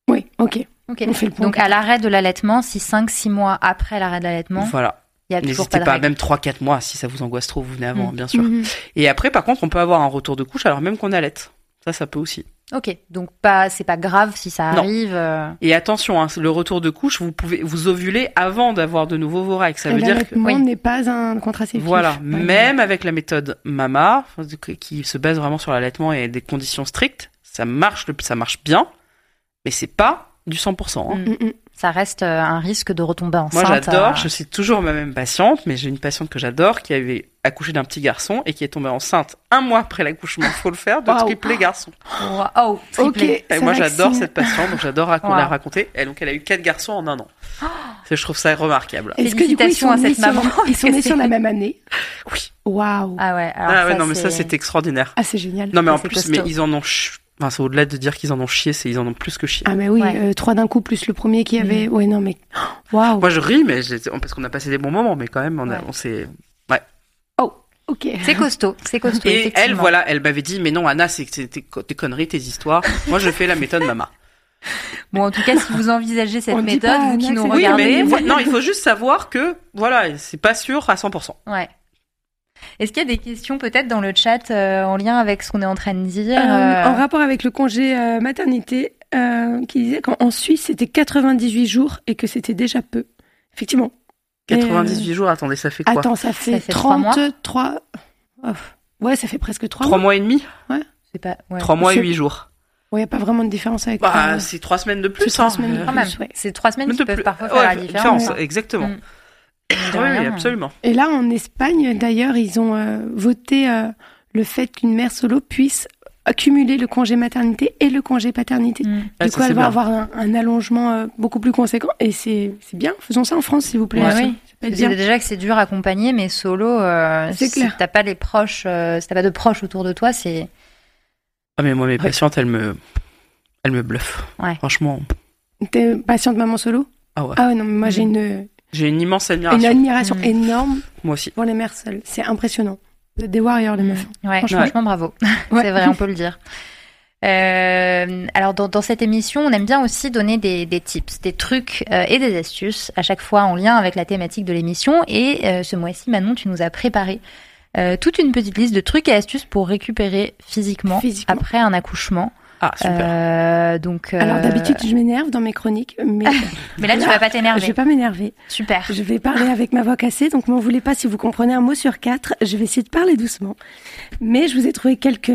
Oui, ok. Ok. On fait le point. Donc, à l'arrêt de l'allaitement, si 5-6 mois après l'arrêt de l'allaitement, Voilà. Il y a toujours N'hésitez pas pas, même 3-4 mois, si ça vous angoisse trop, vous venez avant, Mm. bien sûr. Mhm. Et après, par contre, on peut avoir un retour de couche alors même qu'on allaite. Ça, ça peut aussi. Ok, donc pas, c'est pas grave si ça arrive. euh, Et attention, hein, le retour de couche, vous pouvez vous ovuler avant d'avoir de nouveau vos règles. Ça Et veut dire que l'allaitement oui. n'est pas un contraceptif. voilà, Ouais. même avec la méthode MAMA, qui se base vraiment sur l'allaitement et des conditions strictes, ça marche, ça marche bien, mais c'est pas du 100%. hein. Mm. Mm, mm. Ça reste euh, un risque de retomber Moi, enceinte. j'adore, euh, je suis toujours ma même patiente, mais j'ai une patiente que j'adore qui avait accouché d'un petit garçon et qui est tombée enceinte un mois après l'accouchement, faut le faire, de Waouh. triplé garçon. Oh, triplé. Ok. Et moi, j'adore cette patiente, donc j'adore rac- Wow. la raconter. Et donc, elle a eu quatre garçons en un an. Ça, Je trouve ça remarquable. Est-ce que du coup, ils sont à nés cette sur- maman, Ils sont nés sur la même année. Oui. Waouh. Ah ouais, alors Ah ouais, ça, non, mais ça, c'est- extraordinaire. Ah, c'est génial. Non, mais en plus, mais ils en ont. ch- Enfin, c'est au-delà de dire qu'ils en ont chié, c'est ils en ont plus que chié. Ah, mais oui, Ouais. euh, trois d'un coup, plus le premier qui avait. Ouais, non, mais. Waouh. Moi, je ris, mais parce qu'on a passé des bons moments, mais quand même, on, a- Ouais. on s'est. Oh, ok. C'est costaud, c'est costaud. Et elle, voilà, elle m'avait dit, mais non, Anna, c'est tes, co- tes conneries, tes histoires. Moi, je fais la méthode Mama. Bon, en tout cas, si vous envisagez cette On méthode, pas, vous qui nous Oui, regardez, mais non, il faut juste savoir que, voilà, c'est pas sûr à 100%. Ouais. Est-ce qu'il y a des questions peut-être dans le chat euh, en lien avec ce qu'on est en train de dire Euh, euh, En rapport avec le congé euh, maternité, euh, qui disait qu'en en Suisse, c'était 98 jours et que c'était déjà peu. Effectivement. Et, euh, 98 jours, attendez, ça fait quoi Attends, ça fait, Ça fait trois mois 33. Oh, ouais, ça fait presque 3 Trois mois. mois et demi C'est pas. Ouais. 3 mois et C'est- 8 jours. Ouais, y a pas vraiment de différence avec. Bah, c'est 3 semaines de plus, c'est trois hein. semaines de plus, ouais. C'est trois semaines qui de peuvent plus. parfois Ouais, faire la différence. exactement. Mm. Oui, rien. absolument. Et là, en Espagne, d'ailleurs, ils ont euh, voté euh, le fait qu'une mère solo puisse accumuler le congé maternité et le congé paternité. Mm. Ah, du ça, coup, elle va bien. avoir un, un allongement euh, beaucoup plus conséquent. Et c'est c'est bien. Faisons ça en France, s'il vous plaît. Ouais, oui. bien. déjà que c'est dur à accompagner, mais solo, euh, si t'as pas les proches, euh, si t'as pas de proches autour de toi, c'est Ah, mais moi, mes patientes, elles me, elles me bluffent. Ouais. Franchement. T'es patiente maman solo? Ah ouais. Ah ouais, non, mais moi, j'ai une, J'ai une immense une admiration. admiration Mm. énorme Moi aussi. pour les mères seules. C'est impressionnant. Des warriors, les meufs. ouais, Franchement. franchement, bravo. Ouais. c'est vrai, on peut le dire. Euh, alors dans, dans cette émission, on aime bien aussi donner des, des tips, des trucs euh, et des astuces à chaque fois en lien avec la thématique de l'émission. Et euh, ce mois-ci, Manon, tu nous as préparé euh, toute une petite liste de trucs et astuces pour récupérer physiquement, Physiquement. après un accouchement. Ah, super. Euh, donc, euh, Alors d'habitude, je m'énerve dans mes chroniques, mais mais là, tu vas pas je t'énerver. vais pas m'énerver. Super. Je vais parler avec ma voix cassée, donc m'en voulez pas si vous comprenez un mot sur quatre. Je vais essayer de parler doucement. Mais je vous ai trouvé quelques,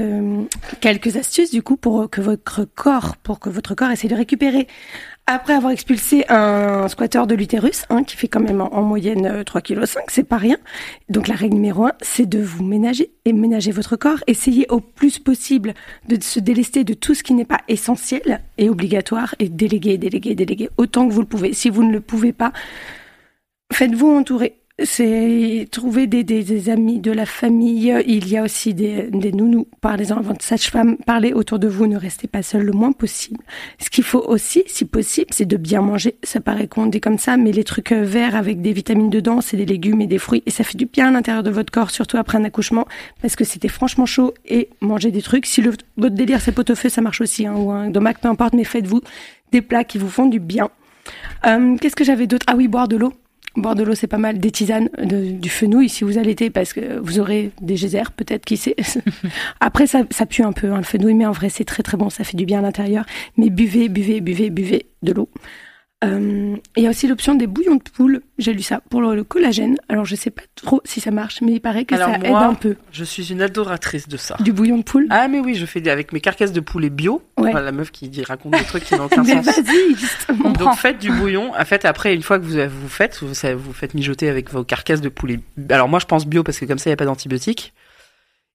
quelques astuces, du coup, pour que votre corps, pour que votre corps essaie de récupérer après avoir expulsé un squatter de l'utérus, hein, qui fait quand même en, en moyenne euh, 3,5 kg, c'est pas rien. Donc la règle numéro un, c'est de vous ménager et ménager votre corps. Essayez au plus possible de se délester de tout ce qui n'est pas essentiel et obligatoire et déléguer, déléguer, déléguer autant que vous le pouvez. Si vous ne le pouvez pas, faites-vous entourer. C'est trouver des, des, amis, de la famille. Il y a aussi des, des nounous. Parlez-en avant de sage-femme. Parlez autour de vous. Ne restez pas seul le moins possible. Ce qu'il faut aussi, si possible, c'est de bien manger. Ça paraît qu'on dit comme ça, mais les trucs verts avec des vitamines dedans, c'est des légumes et des fruits. Et ça fait du bien à l'intérieur de votre corps, surtout après un accouchement, parce que c'était franchement chaud. Et manger des trucs. Si le, votre délire c'est pot-au-feu, ça marche aussi. Hein, ou un domac, peu importe, mais faites-vous des plats qui vous font du bien. Euh, Qu'est-ce que j'avais d'autre? Ah oui, boire de l'eau. Boire de l'eau, c'est pas mal. Des tisanes, de- du fenouil si vous allaitez, parce que vous aurez des geysers, peut-être, qui sait. Après, ça, ça pue un peu, hein, le fenouil, mais en vrai, c'est très très bon, ça fait du bien à l'intérieur. Mais buvez, buvez, buvez, buvez de l'eau. Euh, Il y a aussi l'option des bouillons de poule. J'ai lu ça pour le, le collagène. Alors, je sais pas trop si ça marche, mais il paraît que Alors ça moi- aide un peu. Je suis une adoratrice de ça. Du bouillon de poule. Ah, mais oui, je fais des- avec mes carcasses de poulet bio. Ouais. Enfin, la meuf qui dit, raconte des trucs qui n'ont aucun sens. vas-y, justement. Donc faites du bouillon. En fait, après, une fois que vous vous faites, vous, vous faites mijoter avec vos carcasses de poulet. Alors moi, je pense bio parce que comme ça, il n'y a pas d'antibiotiques.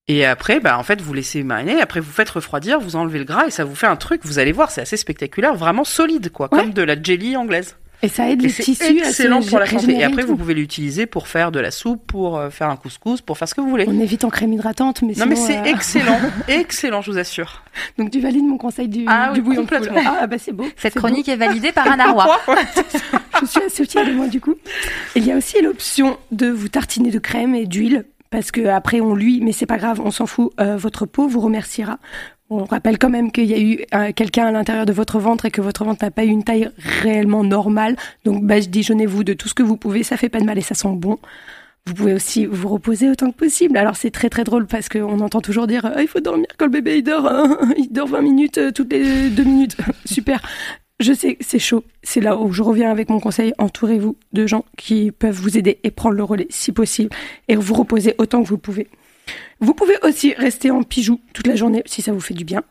Et après, bah, en fait, vous laissez mariner. Après, vous faites refroidir, vous enlevez le gras et ça vous fait un truc. Vous allez voir, c'est assez spectaculaire, vraiment solide, quoi, Ouais. comme de la jelly anglaise. Et ça aide Et les c'est tissus à se excellent pour la santé. Et après, et vous pouvez l'utiliser pour faire de la soupe, pour euh, faire un couscous, pour faire ce que vous voulez. On évite en crème hydratante, mais Non, mais c'est euh, excellent, excellent, je vous assure. Donc tu valides mon conseil du, Ah oui, bouillon de complètement. Ah bah c'est beau. Cette chronique est validée par Anna Roy. beau. Je suis assez fière de moi du coup. Il y a aussi l'option de vous tartiner de crème et d'huile parce que après on lui, mais c'est pas grave, on s'en fout. euh, votre peau vous remerciera. On rappelle quand même qu'il y a eu euh, quelqu'un à l'intérieur de votre ventre et que votre ventre n'a pas eu une taille réellement normale. Donc badigeonnez-vous de tout ce que vous pouvez, ça fait pas de mal et ça sent bon. Vous pouvez aussi vous reposer autant que possible. Alors c'est très très drôle parce qu'on entend toujours dire Ah, il faut dormir quand le bébé il dort, hein. il dort 20 minutes euh, toutes les deux minutes. Super. Je sais, c'est chaud. C'est là où je reviens avec mon conseil. Entourez-vous de gens qui peuvent vous aider et prendre le relais si possible et vous reposer autant que vous pouvez. Vous pouvez aussi rester en pigeou toute la journée si ça vous fait du bien.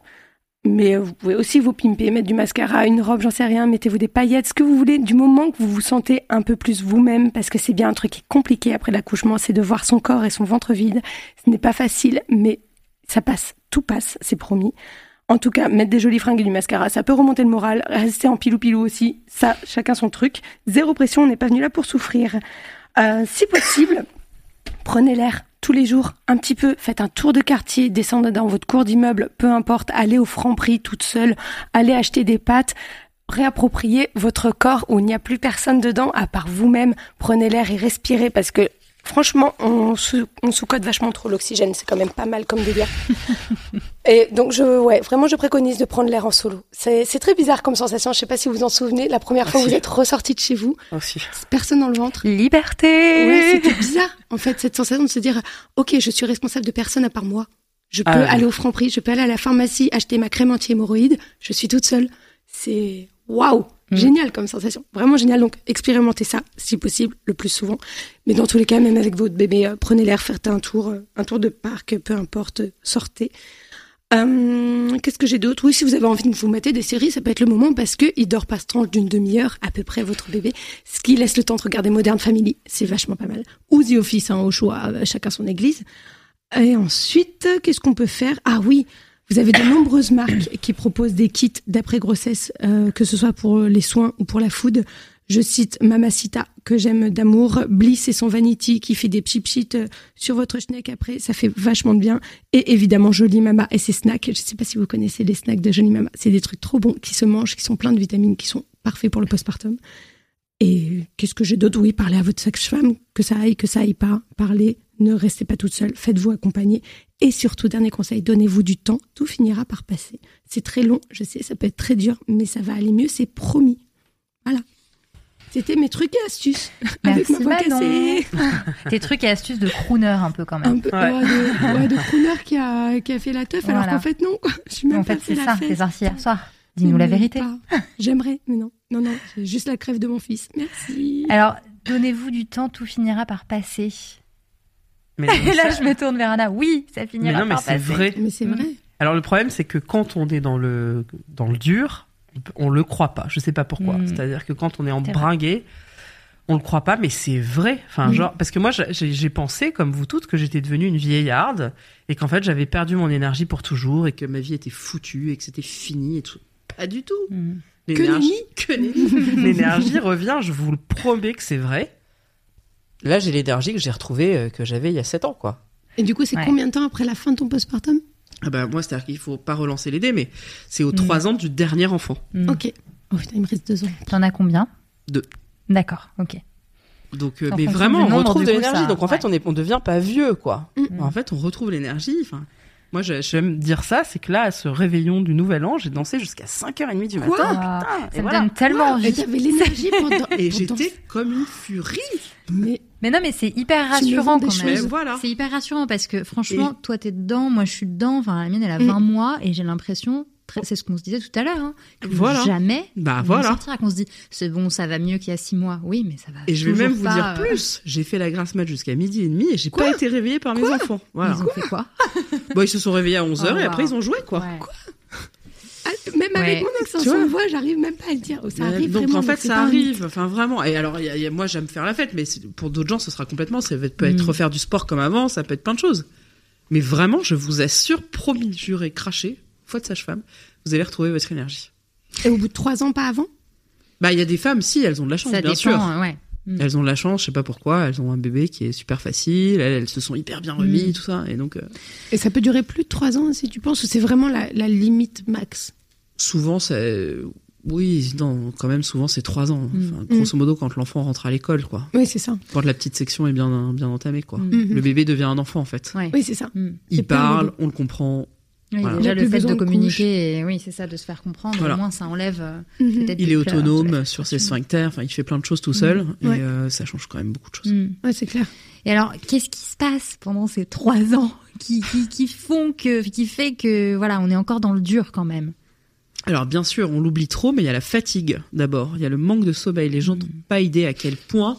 Mais euh, vous pouvez aussi vous pimper, mettre du mascara, une robe, j'en sais rien, mettez-vous des paillettes, ce que vous voulez, du moment que vous vous sentez un peu plus vous-même, parce que c'est bien un truc qui est compliqué après l'accouchement, c'est de voir son corps et son ventre vide. Ce n'est pas facile, mais ça passe, tout passe, c'est promis. En tout cas, mettre des jolies fringues et du mascara, ça peut remonter le moral. Rester en pilou-pilou aussi, ça, chacun son truc. Zéro pression, on n'est pas venu là pour souffrir. Euh, si possible, prenez l'air tous les jours, un petit peu, faites un tour de quartier, descendez dans votre cours d'immeuble, peu importe, allez au franc prix toute seule, allez acheter des pâtes, réappropriez votre corps où il n'y a plus personne dedans à part vous-même, prenez l'air et respirez parce que franchement, on, sous, on sous-cote vachement trop l'oxygène, c'est quand même pas mal comme délire. et donc, je, ouais, vraiment, je préconise de prendre l'air en solo. C'est très bizarre comme sensation, je sais pas si vous vous en souvenez, la première fois où vous êtes ressorti de chez vous, Aussi. personne dans le ventre. Liberté Ouais, c'était bizarre, en fait, cette sensation de se dire, ok, je suis responsable de personne à part moi. Je peux Ah aller au franc prix, je peux aller à la pharmacie, acheter ma crème anti-hémorroïde, je suis toute seule. C'est waouh, Mm. génial comme sensation, vraiment génial. Donc expérimentez ça, si possible, le plus souvent. Mais dans tous les cas, même avec votre bébé, euh, prenez l'air, faites un tour, euh, un tour de parc, peu importe, sortez. Euh, Qu'est-ce que j'ai d'autre? Oui, si vous avez envie de vous mater des séries, ça peut être le moment parce que il dort pas se tranche d'une demi-heure à peu près votre bébé, ce qui laisse le temps de regarder Modern Family. C'est vachement pas mal. Ou The Office, hein, au choix, euh, chacun son église. Et ensuite, qu'est-ce qu'on peut faire? Ah oui, vous avez de nombreuses marques qui proposent des kits d'après grossesse, euh, que ce soit pour les soins ou pour la food. Je cite Mamacita, que j'aime d'amour, Bliss et son Vanity, qui fait des chip euh, sur votre schneck après, ça fait vachement de bien. Et évidemment, Jolie Mama et ses snacks. Je sais pas si vous connaissez les snacks de Jolie Mama. C'est des trucs trop bons qui se mangent, qui sont pleins de vitamines, qui sont parfaits pour le postpartum. Et qu'est-ce que j'ai d'autre? Oui, parlez à votre sage-femme, que ça aille, que ça aille pas. Parlez, ne restez pas toute seule, faites-vous accompagner. Et surtout, dernier conseil, donnez-vous du temps, tout finira par passer. C'est très long, je sais, ça peut être très dur, mais ça va aller mieux, c'est promis. Voilà. C'était mes trucs et astuces. avec Merci, ma voix Manon. cassée. Tes trucs et astuces de crooner un peu quand Un même. peu, Ouais. ouais, de, ouais, de crooner qui a, qui a fait la teuf, alors qu'en fait, non. Je suis même En pas fait, c'est ça, t'es sorti hier soir. Dis-nous la vérité. J'aimerais, mais non. Non, non, c'est juste la crève de mon fils. Merci. Alors, donnez-vous du temps, tout finira par passer. Mais non, Et là, ça- je me tourne vers Anna. Oui, ça mais finira non, mais par c'est passer. vrai. Mais c'est Mm. vrai. Alors le problème, c'est que quand on est dans le dans le dur, on le croit pas. Je sais pas pourquoi. Mm. C'est-à-dire que quand on est embringué, on le croit pas, mais c'est vrai. Enfin, Mm. genre, parce que moi, j'ai pensé, comme vous toutes, que j'étais devenue une vieillarde et qu'en fait, j'avais perdu mon énergie pour toujours et que ma vie était foutue et que c'était fini et tout. Pas du tout. Mm. L'énergie, que nenni. L'énergie revient. Je vous le promets que c'est vrai. Là, j'ai l'énergie que j'ai retrouvée euh, que j'avais il y a 7 ans, quoi. Et du coup, c'est Ouais. combien de temps après la fin de ton postpartum? Ah bah moi, c'est-à-dire qu'il faut pas relancer les dés, mais c'est aux Mm. trois ans du dernier enfant. Mm. Ok. Oh putain, il me reste deux ans. T'en as combien? Deux. D'accord, ok. Donc, euh, mais vraiment, on retrouve de l'énergie, ça- donc en fait, on est, on devient pas vieux, quoi. Mm. En fait, on retrouve l'énergie. Enfin, moi, je- j'aime dire ça, c'est que là, à ce réveillon du Nouvel An, j'ai dansé jusqu'à 5h30 du Quoi? matin. Ah, et ça me voilà. donne tellement Et envie. t'avais l'énergie pendant. Et pour j'étais comme une furie. Mais Mais non, mais c'est hyper rassurant quand même. voilà. C'est hyper rassurant parce que franchement, toi t'es dedans, moi je suis dedans. Enfin, la mienne elle a 20 mois et j'ai l'impression, très- c'est ce qu'on se disait tout à l'heure, hein, que Voilà. jamais Bah voilà. sortira. Qu'on se dit, c'est bon, ça va mieux qu'il y a 6 mois. Oui, mais ça va. Et je vais même vous pas, dire euh, plus. J'ai fait la grasse mat jusqu'à midi et demi et j'ai pas été réveillée par mes enfants. Voilà. Ils ont fait quoi Bon, ils se sont réveillés à 11h Oh, et après wow. ils ont joué, quoi. Ouais. Même avec mon de voix, j'arrive même pas à le dire. Oh, ça Ouais, arrive donc vraiment, en fait ça arrive, enfin vraiment. Et alors il y a- il y a- moi j'aime faire la fête, mais pour d'autres gens ce sera complètement, ça peut être Mm. refaire du sport comme avant, ça peut être plein de choses. Mais vraiment, je vous assure, promis, juré, craché, foi de sage-femme, vous allez retrouver votre énergie. Et au bout de trois ans, pas avant? Bah il y a des femmes, si elles ont de la chance, Ça bien dépend, sûr. ouais. Mm. Elles ont de la chance, je sais pas pourquoi, elles ont un bébé qui est super facile, elles, elles se sont hyper bien remis, Mm. tout ça, et donc euh, Et ça peut durer plus de trois ans, si tu penses, ou c'est vraiment la, la limite max? Souvent c'est, oui, non, quand même souvent c'est trois ans. Mm. Enfin, grosso modo quand l'enfant rentre à l'école, quoi. Oui, c'est ça. Quand la petite section est bien bien entamée, quoi. Mm. Mhm. Le bébé devient un enfant en fait. Ouais. Oui, c'est ça. Mm. Il parle, on le comprend. Oui, Voilà. Déjà le fait de de communiquer, et oui, c'est ça, de se faire comprendre. Voilà. Au moins, ça enlève Mhm. peut-être. Il est autonome sur ses sphincters. Enfin, il fait plein de choses tout seul. Et Ouais. euh, ça change quand même beaucoup de choses. Mm. Ouais, c'est clair. Et alors, qu'est-ce qui se passe pendant ces trois ans qui, qui, qui font que, qui fait que, voilà, on est encore dans le dur quand même? Alors bien sûr, on l'oublie trop, mais il y a la fatigue d'abord. Il y a le manque de sommeil. Les gens n'ont pas idée à quel point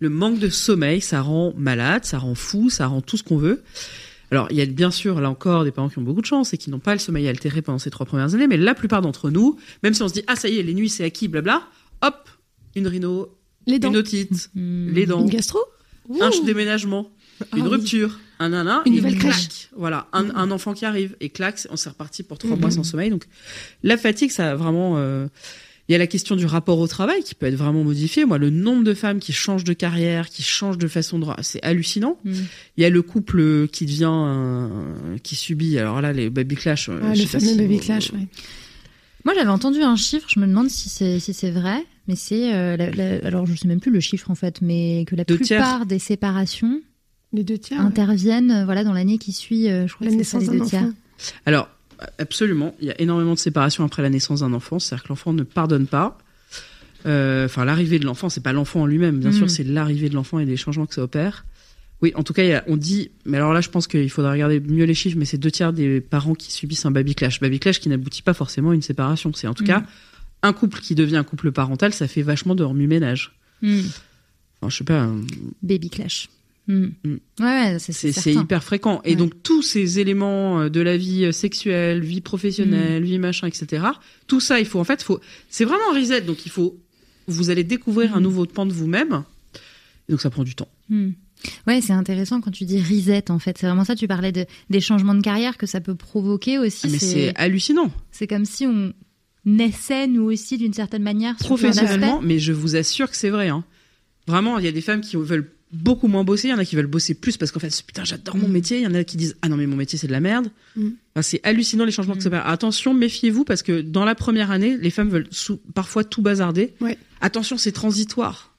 le manque de sommeil, ça rend malade, ça rend fou, ça rend tout ce qu'on veut. Alors, il y a bien sûr, là encore, des parents qui ont beaucoup de chance et qui n'ont pas le sommeil altéré pendant ces trois premières années, mais la plupart d'entre nous, même si on se dit, ah, ça y est, les nuits, c'est acquis, blabla, hop, une rhino, Les dents. une otite, Hmm. les dents, Une gastro un Ouh. déménagement, Ah une oui. rupture, un nana, Une nouvelle crèche. Voilà, un, un enfant qui arrive et clac, on s'est reparti pour trois Mhm. mois sans sommeil. Donc, la fatigue, ça a vraiment. euh, Il y a la question du rapport au travail qui peut être vraiment modifié. Moi, le nombre de femmes qui changent de carrière, qui changent de façon de, c'est hallucinant. Hmm. Il y a le couple qui devient, qui subit. Alors là, les baby clash. euh, je Le sais pas fameux si baby vous- clash, ouais. Moi, j'avais entendu un chiffre, je me demande si c'est si c'est vrai, mais c'est euh, la- la- alors je sais même plus le chiffre en fait, mais que la Deux plupart des séparations Les deux tiers. ouais. interviennent euh, voilà dans l'année qui suit, euh, je crois La que c'est les d'un deux tiers. enfant. Alors, absolument, il y a énormément de séparations après la naissance d'un enfant, c'est-à-dire que l'enfant ne pardonne pas. Euh, Enfin, l'arrivée de l'enfant, c'est pas l'enfant en lui-même, bien Mm. sûr, c'est l'arrivée de l'enfant et les changements que ça opère. Oui, en tout cas, a- on dit, mais alors là, je pense qu'il faudra regarder mieux les chiffres, mais c'est deux tiers des parents qui subissent un baby clash. Baby clash qui n'aboutit pas forcément à une séparation. C'est en tout Mm. cas un couple qui devient un couple parental, ça fait vachement de remue-ménage. Hmm. Enfin, je sais pas, euh, Baby clash. Hmm. Hmm. Ouais, c'est hyper fréquent. Et Ouais. donc tous ces éléments euh, de la vie euh, sexuelle, vie professionnelle, vie machin, etc. Tout ça, il faut en fait, faut. C'est vraiment un reset. Donc il faut. Vous allez découvrir un nouveau pan de vous-même. Donc ça prend du temps. Hmm. Ouais, c'est intéressant quand tu dis reset en fait. C'est vraiment ça. Tu parlais de, des changements de carrière que ça peut provoquer aussi. Ah, mais c'est hallucinant. c'est comme si on naissait nous aussi d'une certaine manière Professionnellement, mais je vous assure que c'est vrai. Hein. Vraiment, il y a des femmes qui veulent beaucoup moins bosser, il y en a qui veulent bosser plus parce qu'en fait, putain, j'adore mon Mm. métier. Il y en a qui disent, ah non, mais mon métier, c'est de la merde. Mm. Enfin, c'est hallucinant les changements Mm. que ça fait. Attention, méfiez-vous parce que dans la première année, les femmes veulent parfois tout bazarder. Ouais. Attention, c'est transitoire.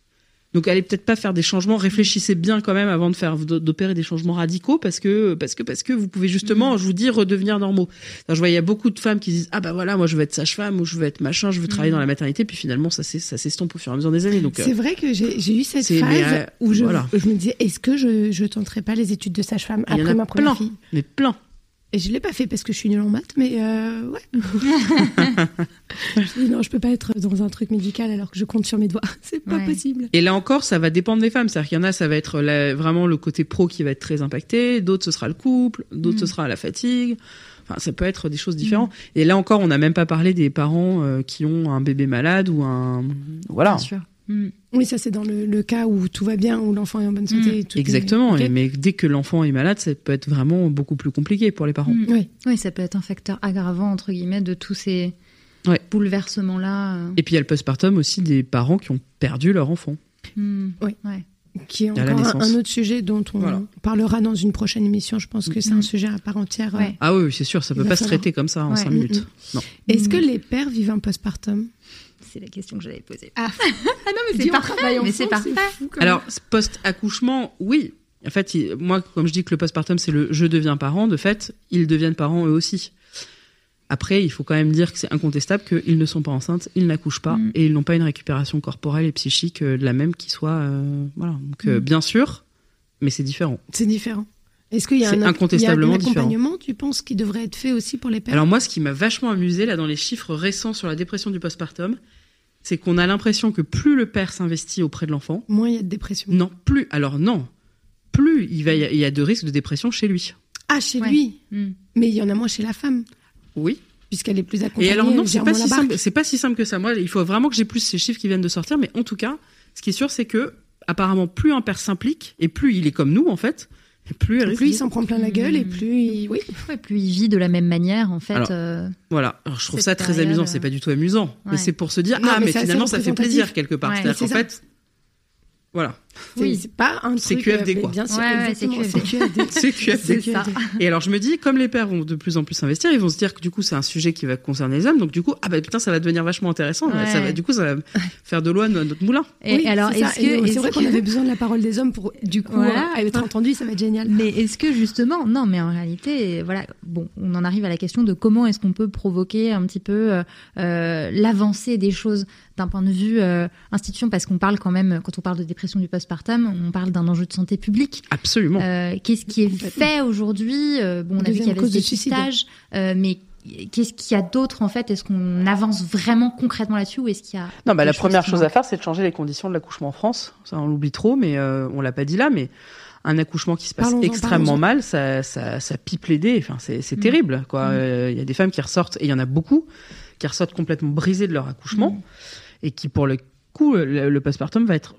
Donc, allez peut-être pas faire des changements. Réfléchissez bien quand même avant de faire d'opérer des changements radicaux parce que parce que parce que vous pouvez justement, je vous dis, redevenir normaux. Alors, je vois, il y a beaucoup de femmes qui disent ah bah voilà, moi je veux être sage-femme ou je veux être machin, je veux travailler dans la maternité. Puis finalement, ça s'est- ça s'estompe au fur et à mesure des années. Donc, euh, C'est vrai que j'ai eu cette c'est- phase mais, euh, où je, voilà. je me disais, est-ce que je, je tenterais pas les études de sage-femme après ma première plein. fille? mais plein. Et je l'ai pas fait parce que je suis nulle en maths, mais euh, ouais. je dis, non, je peux pas être dans un truc médical alors que je compte sur mes doigts. C'est pas Ouais. possible. Et là encore, ça va dépendre des femmes. C'est-à-dire qu'il y en a, ça va être la- vraiment le côté pro qui va être très impacté. D'autres, ce sera le couple. D'autres, Mm. ce sera la fatigue. Enfin, ça peut être des choses différentes. Et là encore, on n'a même pas parlé des parents euh, qui ont un bébé malade ou un voilà. Bien sûr. Hmm. Oui, ça c'est dans le, le cas où tout va bien, où l'enfant est en bonne santé. Mm. et tout est- Exactement. Mais dès que l'enfant est malade, ça peut être vraiment beaucoup plus compliqué pour les parents. Hmm. Oui. Oui, ça peut être un facteur aggravant entre guillemets de tous ces Ouais. bouleversements là. Et puis il y a le postpartum aussi des parents qui ont perdu leur enfant. Oui. Ouais. qui est encore un, autre sujet dont on Voilà. parlera dans une prochaine émission. Je pense que c'est un sujet à part entière. Ouais. Ah oui, c'est sûr, ça Il peut pas se traiter comme ça en Ouais. cinq Mm, minutes. mm. Non. Est-ce que les pères vivent un postpartum? C'est la question que j'allais poser. Ah, non mais on travaille Mais c'est parfait. fou. Alors, post-accouchement, oui. En fait, il- moi, comme je dis que le postpartum, c'est le je deviens parent, de fait, ils deviennent parents eux aussi. Après, il faut quand même dire que c'est incontestable qu'ils ne sont pas enceintes, ils n'accouchent pas Mm. et ils n'ont pas une récupération corporelle et psychique euh, de la même qui soit. euh, voilà. Donc, euh, Mm. bien sûr, mais c'est différent. c'est différent. Est-ce qu'il y a C'est un, ac- incontestablement il y a un différent. accompagnement, tu penses, qui devrait être fait aussi pour les pères? Alors, moi, ce qui m'a vachement amusé, là, dans les chiffres récents sur la dépression du postpartum, c'est qu'on a l'impression que plus le père s'investit auprès de l'enfant, Moins il y a de dépression. non, plus. Alors, non. Plus il, va, il y a de risques de dépression chez lui. Ah, chez Ouais. lui Hmm. Mais il y en a moins chez la femme, Oui. puisqu'elle est plus accompagnée. Et alors non, c'est pas si simple. C'est pas si simple que ça. Moi, il faut vraiment que j'ai plus ces chiffres qui viennent de sortir. Mais en tout cas, ce qui est sûr, c'est que apparemment, plus un père s'implique et plus il est comme nous en fait, plus Plus il s'en prend plein la gueule et plus il... Oui. Ouais, plus il vit de la même manière en fait. Alors, euh, Voilà. Alors, je trouve ça très amusant. euh, C'est pas du tout amusant, mais c'est pour se dire Non, ah mais finalement ça fait plaisir quelque part. Ouais. C'est-à-dire C'est qu'en fait, voilà, Oui. c'est pas un C'est truc... QFD, euh, quoi. Bien sûr, Ouais, ouais, exactement, c'est c'est QFD. c'est que C'est ça. QFD. Et alors je me dis, comme les pères vont de plus en plus s'investir, ils vont se dire que du coup c'est un sujet qui va concerner les hommes, donc du coup ah bah putain ça va devenir vachement intéressant, Ouais. ça va du coup ça va faire de l'eau à notre moulin. Et Oui, alors, c'est ça. est-ce Et que, c'est est-ce vrai qu'on avait besoin de la parole des hommes pour, du coup, Voilà. euh, être entendu, ça va être génial. Mais est-ce que justement, non, mais en réalité, voilà, bon, on en arrive à la question de comment est-ce qu'on peut provoquer un petit peu euh, euh, l'avancée des choses d'un point de vue euh, institution, parce qu'on parle quand même, quand on parle de dépression du postpartum, on parle d'un enjeu de santé publique. Absolument. Euh, Qu'est-ce qui est fait aujourd'hui? Euh, Bon, on a vu qu'il y avait cause ce de suicide. dépistage, euh, mais qu'est-ce qu'il y a d'autre en fait? Est-ce qu'on avance vraiment concrètement là-dessus ou est-ce qu'il y a Non, bah, des la première chose à faire, c'est de changer les conditions de l'accouchement en France. Ça, on l'oublie trop, mais euh, on l'a pas dit là. Mais un accouchement qui se passe Parlons-en, extrêmement parlons-en. mal, ça, ça, ça pipe les dés. Enfin, c'est, c'est Mm. terrible, quoi. Mm. Euh, Il y a des femmes qui ressortent, et il y en a beaucoup, qui ressortent complètement brisées de leur accouchement, Mm. et qui, pour le coup, le, le postpartum va être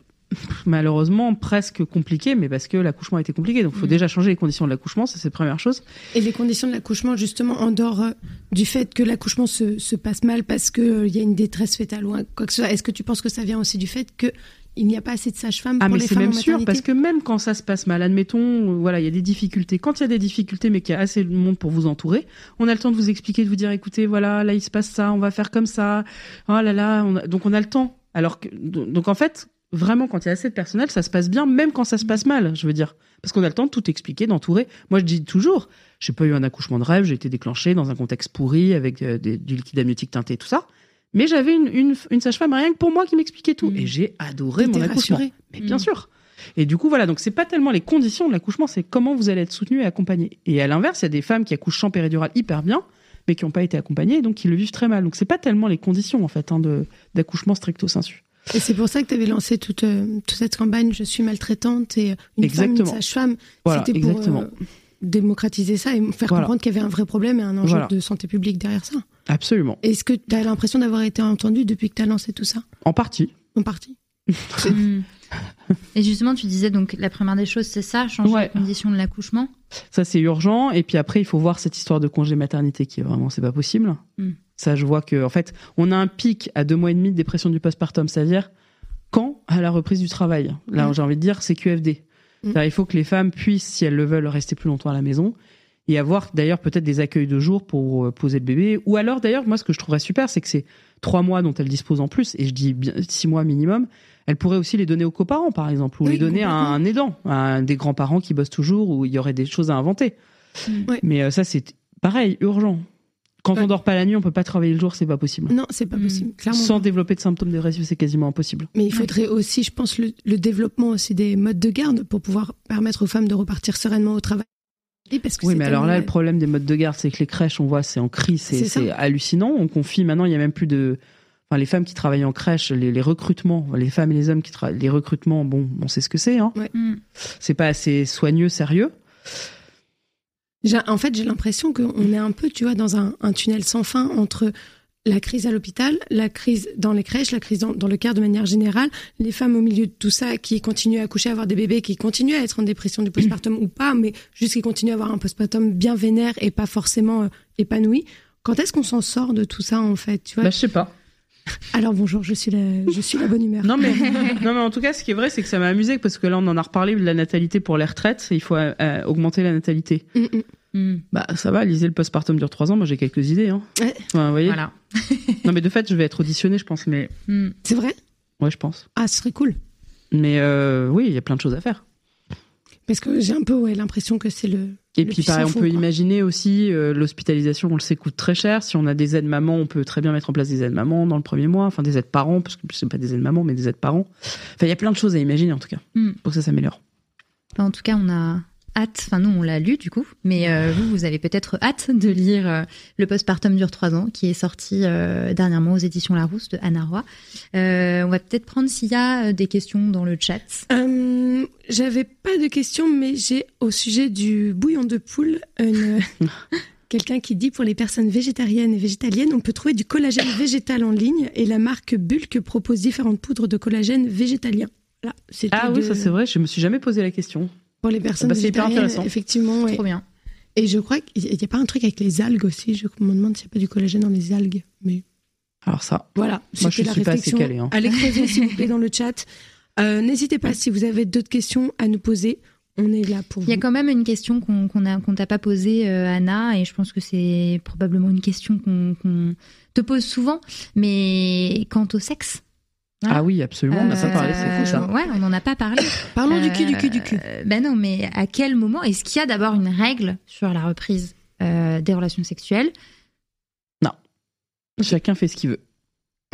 malheureusement presque compliqué, mais parce que l'accouchement a été compliqué. Donc, il faut Mm. déjà changer les conditions de l'accouchement, ça c'est la première chose. Et les conditions de l'accouchement, justement, en dehors euh, du fait que l'accouchement se, se passe mal parce qu'il y a une détresse fétale ou quoi que ce soit, est-ce que tu penses que ça vient aussi du fait que il n'y a pas assez de sages-femmes Ah pour mais les c'est femmes même en sûr parce que même quand ça se passe mal, admettons, euh, voilà, il y a des difficultés. Quand il y a des difficultés, mais qu'il y a assez de monde pour vous entourer, on a le temps de vous expliquer, de vous dire, écoutez, voilà, là il se passe ça, on va faire comme ça. Oh là là, on a- donc on a le temps. Alors que donc en fait, vraiment quand il y a assez de personnel, ça se passe bien, même quand ça se passe mal, je veux dire, parce qu'on a le temps de tout expliquer, d'entourer. Moi je dis toujours, j'ai pas eu un accouchement de rêve, j'ai été déclenchée dans un contexte pourri avec euh, des- du liquide amniotique teinté, tout ça. Mais j'avais une, une, une sage-femme rien que pour moi qui m'expliquait tout. Mm. Et j'ai adoré mon accouchement. rassurée. Mais bien Mm. sûr. Et du coup, voilà, donc c'est pas tellement les conditions de l'accouchement, c'est comment vous allez être soutenu et accompagné. Et à l'inverse, il y a des femmes qui accouchent sans péridurale hyper bien, mais qui n'ont pas été accompagnées, donc qui le vivent très mal. Donc c'est pas tellement les conditions, en fait, hein, d'accouchement stricto sensu. Et c'est pour ça que tu avais lancé toute, euh, toute cette campagne Je suis maltraitante et une femme, une sage-femme. Voilà, C'était pour exactement. euh, démocratiser ça et faire Voilà. comprendre qu'il y avait un vrai problème et un enjeu Voilà. de santé publique derrière ça. Absolument. Est-ce que tu as l'impression d'avoir été entendu depuis que tu as lancé tout ça? En partie. En partie Mm. Et justement, tu disais donc la première des choses, c'est ça, changer Ouais. les conditions de l'accouchement? Ça, c'est urgent. Et puis après, il faut voir cette histoire de congé maternité qui est vraiment, c'est pas possible. Mm. Ça, je vois que, en fait, on a un pic à deux mois et demi de dépression du postpartum, c'est-à-dire quand à la reprise du travail. Là, Mm. j'ai envie de dire, c'est QFD. Mm. Il faut que les femmes puissent, si elles le veulent, rester plus longtemps à la maison et avoir d'ailleurs peut-être des accueils de jour pour euh, poser le bébé. Ou alors, d'ailleurs, moi, ce que je trouverais super, c'est que c'est trois mois dont elles disposent en plus, et je dis bien six mois minimum. Elle pourrait aussi les donner aux coparents, par exemple, ou Oui, les donner à un aidant, à un des grands-parents qui bossent toujours, où il y aurait des choses à inventer. Mm. Mais euh, ça, c'est pareil, urgent. Quand Ouais. on dort pas la nuit, on peut pas travailler le jour, c'est pas possible. Non, c'est pas possible, clairement. Sans pas. développer de symptômes dépressifs, c'est quasiment impossible. Mais il faudrait aussi, je pense, le, le développement aussi des modes de garde pour pouvoir permettre aux femmes de repartir sereinement au travail. Et parce que Oui, mais alors là, le problème des modes de garde, c'est que les crèches, on voit, c'est en crise, c'est hallucinant. On confie maintenant, il y a même plus de. Enfin, les femmes qui travaillent en crèche, les, les recrutements, les femmes et les hommes qui travaillent, les recrutements, bon, on sait ce que c'est, hein. Mm. C'est pas assez soigneux, sérieux. En fait, j'ai l'impression qu'on est un peu, tu vois, dans un, un tunnel sans fin entre la crise à l'hôpital, la crise dans les crèches, la crise dans, le care de manière générale, les femmes au milieu de tout ça qui continuent à accoucher, à avoir des bébés, qui continuent à être en dépression du postpartum ou pas, mais juste qui continuent à avoir un postpartum bien vénère et pas forcément euh, épanoui. Quand est-ce qu'on s'en sort de tout ça, en fait tu vois? Bah, je sais pas. Alors bonjour, je suis la, je suis la bonne humeur. Non mais, non mais en tout cas, ce qui est vrai, c'est que ça m'a amusé parce que là, on en a reparlé de la natalité pour les retraites. Il faut euh, euh, augmenter la natalité. Mm, mm. Mm. Bah ça va, lisez le postpartum dure trois ans. Moi, j'ai quelques idées. Hein. Ouais. Enfin, vous voyez. Voilà. Non mais de fait, je vais être auditionnée, je pense. Mais Mm. C'est vrai? Ouais, je pense. Ah, ce serait cool. Mais euh, oui, il y a plein de choses à faire. Parce que j'ai un peu ouais, l'impression que c'est le. Et le puis, pareil, on fond, peut quoi. imaginer aussi euh, l'hospitalisation, on le sait, coûte très cher. Si on a des aides mamans, on peut très bien mettre en place des aides mamans dans le premier mois, enfin des aides parents, parce que c'est pas des aides mamans, mais des aides parents. Enfin, il y a plein de choses à imaginer en tout cas Mm. pour que ça s'améliore. Enfin, en tout cas, on a hâte, enfin nous on l'a lu du coup, mais euh, vous, vous avez peut-être hâte de lire euh, Le postpartum dure trois ans, qui est sorti euh, dernièrement aux éditions Larousse de Anna Roy. Euh, on va peut-être prendre s'il y a des questions dans le chat. Euh, J'avais pas de questions, mais j'ai au sujet du bouillon de poule une- quelqu'un qui dit pour les personnes végétariennes et végétaliennes, on peut trouver du collagène végétal en ligne et la marque Bulk propose différentes poudres de collagène végétalien. C'était Ah oui, de- ça c'est vrai, je me suis jamais posé la question. Pour les personnes Bah, c'est hyper végétariennes, intéressant. effectivement. Et, Trop bien. et je crois qu'il n'y a pas un truc avec les algues aussi. Je me demande s'il n'y a pas du collagène dans les algues. Mais Alors ça, voilà, Moi, je la suis pas assez réflexion. calée, hein. Allez creuser s'il vous plaît dans le chat. Euh, N'hésitez pas si vous avez d'autres questions à nous poser. On est là pour Il y a vous. quand même une question qu'on a- qu'on t'a pas posée, euh, Anna, et je pense que c'est probablement une question qu'on te pose souvent, mais quant au sexe. Voilà. ah oui, absolument, on n'a pas Euh, parlé, c'est fou ça. Ouais, on n'en a pas parlé. Parlons du cul, du cul, du cul. Ben non, mais à quel moment est-ce qu'il y a d'abord une règle sur la reprise euh, des relations sexuelles? Chacun fait ce qu'il veut.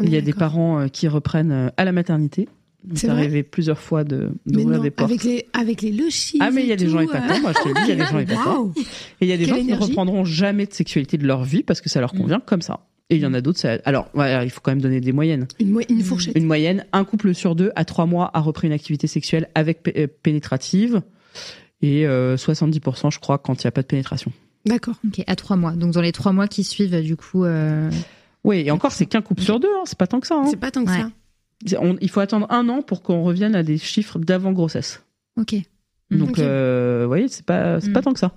Il y a des parents euh, qui reprennent euh, à la maternité. C'est arrivé plusieurs fois de d'ouvrir des portes. avec les, avec les lochis. Ah mais il y a des tout, gens épatants, moi je te le dis, il y a des gens épatants. Waouh. Et il y a des Quelle gens qui ne reprendront jamais de sexualité de leur vie parce que ça leur Mm. convient comme ça. Et il y en a d'autres, ça... alors ouais, il faut quand même donner des moyennes. Une, mo- une fourchette. Une moyenne, un couple sur deux à trois mois a repris une activité sexuelle avec euh, pénétrative. Et euh, 70%, je crois, quand il n'y a pas de pénétration. D'accord. Ok, à trois mois. Donc dans les trois mois qui suivent, du coup. euh, Oui, et encore, c'est qu'un couple sur deux, hein, c'est pas tant que ça. hein. C'est pas tant que Ouais. ça. On- il faut attendre un an pour qu'on revienne à des chiffres d'avant grossesse. Ok. Donc, Ok. euh, vous voyez, c'est pas, c'est Mm. pas tant que ça.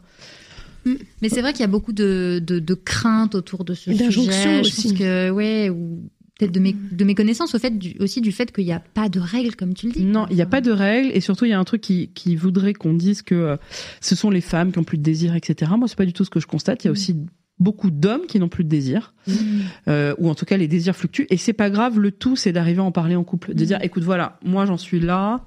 Mais c'est vrai qu'il y a beaucoup de, de, de craintes autour de ce D'injonctions sujet. Je aussi. pense que, ouais, ou peut-être de mes, de mes connaissances au fait du, aussi du fait qu'il n'y a pas de règles, comme tu le dis. Non, il n'y a pas de règles et surtout il y a un truc qui, qui voudrait qu'on dise que euh, ce sont les femmes qui ont plus de désir, etc. Moi, c'est pas du tout ce que je constate. Il y a aussi beaucoup d'hommes qui n'ont plus de désir, Mm. euh, ou en tout cas les désirs fluctuent. Et c'est pas grave. Le tout, c'est d'arriver à en parler en couple, de Mm. dire, écoute, voilà, moi j'en suis là.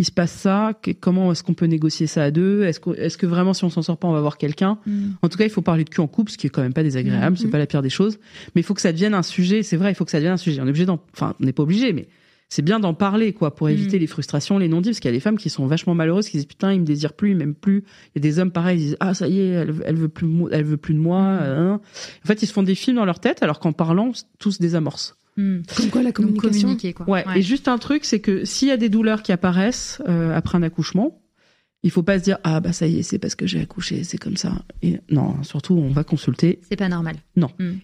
Il se passe ça. que- comment est-ce qu'on peut négocier ça à deux? Est-ce que, est-ce que vraiment, si on s'en sort pas, on va voir quelqu'un? Mm. En tout cas, il faut parler de cul en couple, ce qui est quand même pas désagréable, c'est pas la pire des choses. Mais il faut que ça devienne un sujet. C'est vrai, il faut que ça devienne un sujet. On est obligé d'en, enfin, on n'est pas obligé, mais c'est bien d'en parler, quoi, pour éviter les frustrations, les non-dits, parce qu'il y a des femmes qui sont vachement malheureuses, qui disent putain, il me désire plus, il m'aime plus. Il y a des hommes pareils, ils disent ah ça y est, elle, elle veut plus, elle veut plus de moi. hein. En fait, ils se font des films dans leur tête, alors qu'en parlant, tous se désamorcent. Mm. Comme quoi la communication. communiquer, quoi. Ouais. Et juste un truc, c'est que s'il y a des douleurs qui apparaissent euh, après un accouchement, il faut pas se dire ah bah ça y est, c'est parce que j'ai accouché, c'est comme ça. Et non, surtout on va consulter. C'est pas normal.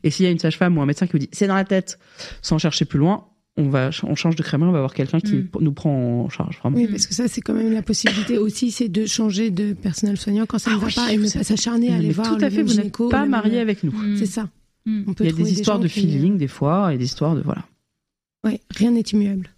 Et s'il y a une sage-femme ou un médecin qui vous dit c'est dans la tête, sans chercher plus loin, on va on change de crémerie, on va avoir quelqu'un qui Mm. nous prend en charge vraiment. Oui, parce que ça, c'est quand même la possibilité aussi, c'est de changer de personnel soignant quand ça ne Ah va oui, pas et ne pas s'acharner à aller voir tout à le fait, vous n'êtes pas marié avec nous. C'est ça. Mm. On peut Il y a trouver des histoires de qui- feeling des fois et des histoires de voilà. Ouais, rien n'est immuable.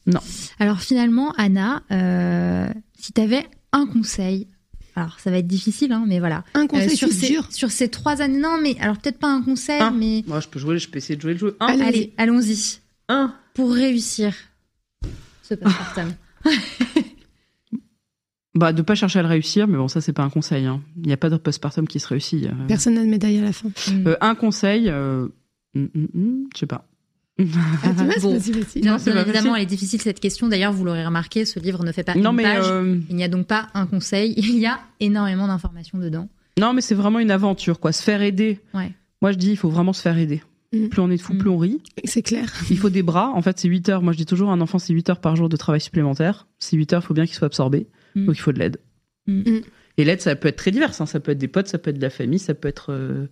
Alors finalement, Anna, euh, si tu avais un conseil, alors ça va être difficile, hein, mais voilà. Un Euh, conseil, sur, c'est ces, dur. sur ces trois années, non, mais alors peut-être pas un conseil, Un. mais Moi je peux jouer, je peux essayer de jouer le jeu. Un, Allez. allez, allons-y. un. Pour réussir ce postpartum. Bah de pas chercher à le réussir, mais bon ça c'est pas un conseil. hein. Il n'y a pas de postpartum qui se réussit. euh. Personne n'a de médaille à la fin. Mm. Euh, un conseil, euh, hum, hum, hum, je sais pas. Ah, tu vois, c'est Bon. facile Non, c'est bien pas évidemment, facile. elle est difficile cette question. D'ailleurs, vous l'aurez remarqué, ce livre ne fait pas non une mais page. euh, Il n'y a donc pas un conseil. Il y a énormément d'informations dedans. non mais c'est vraiment une aventure quoi. Se faire aider. Ouais. Moi je dis il faut vraiment se faire aider. Mm. Plus on est de fou, Mm. plus on rit. C'est clair. Il faut des bras. En fait c'est 8 heures. Moi je dis toujours un enfant c'est 8 heures par jour de travail supplémentaire. C'est 8 heures, il faut bien qu'il soit absorbé. Mm. Donc il faut de l'aide. Et l'aide ça peut être très divers. hein. Ça peut être des potes, ça peut être de la famille, ça peut être. euh,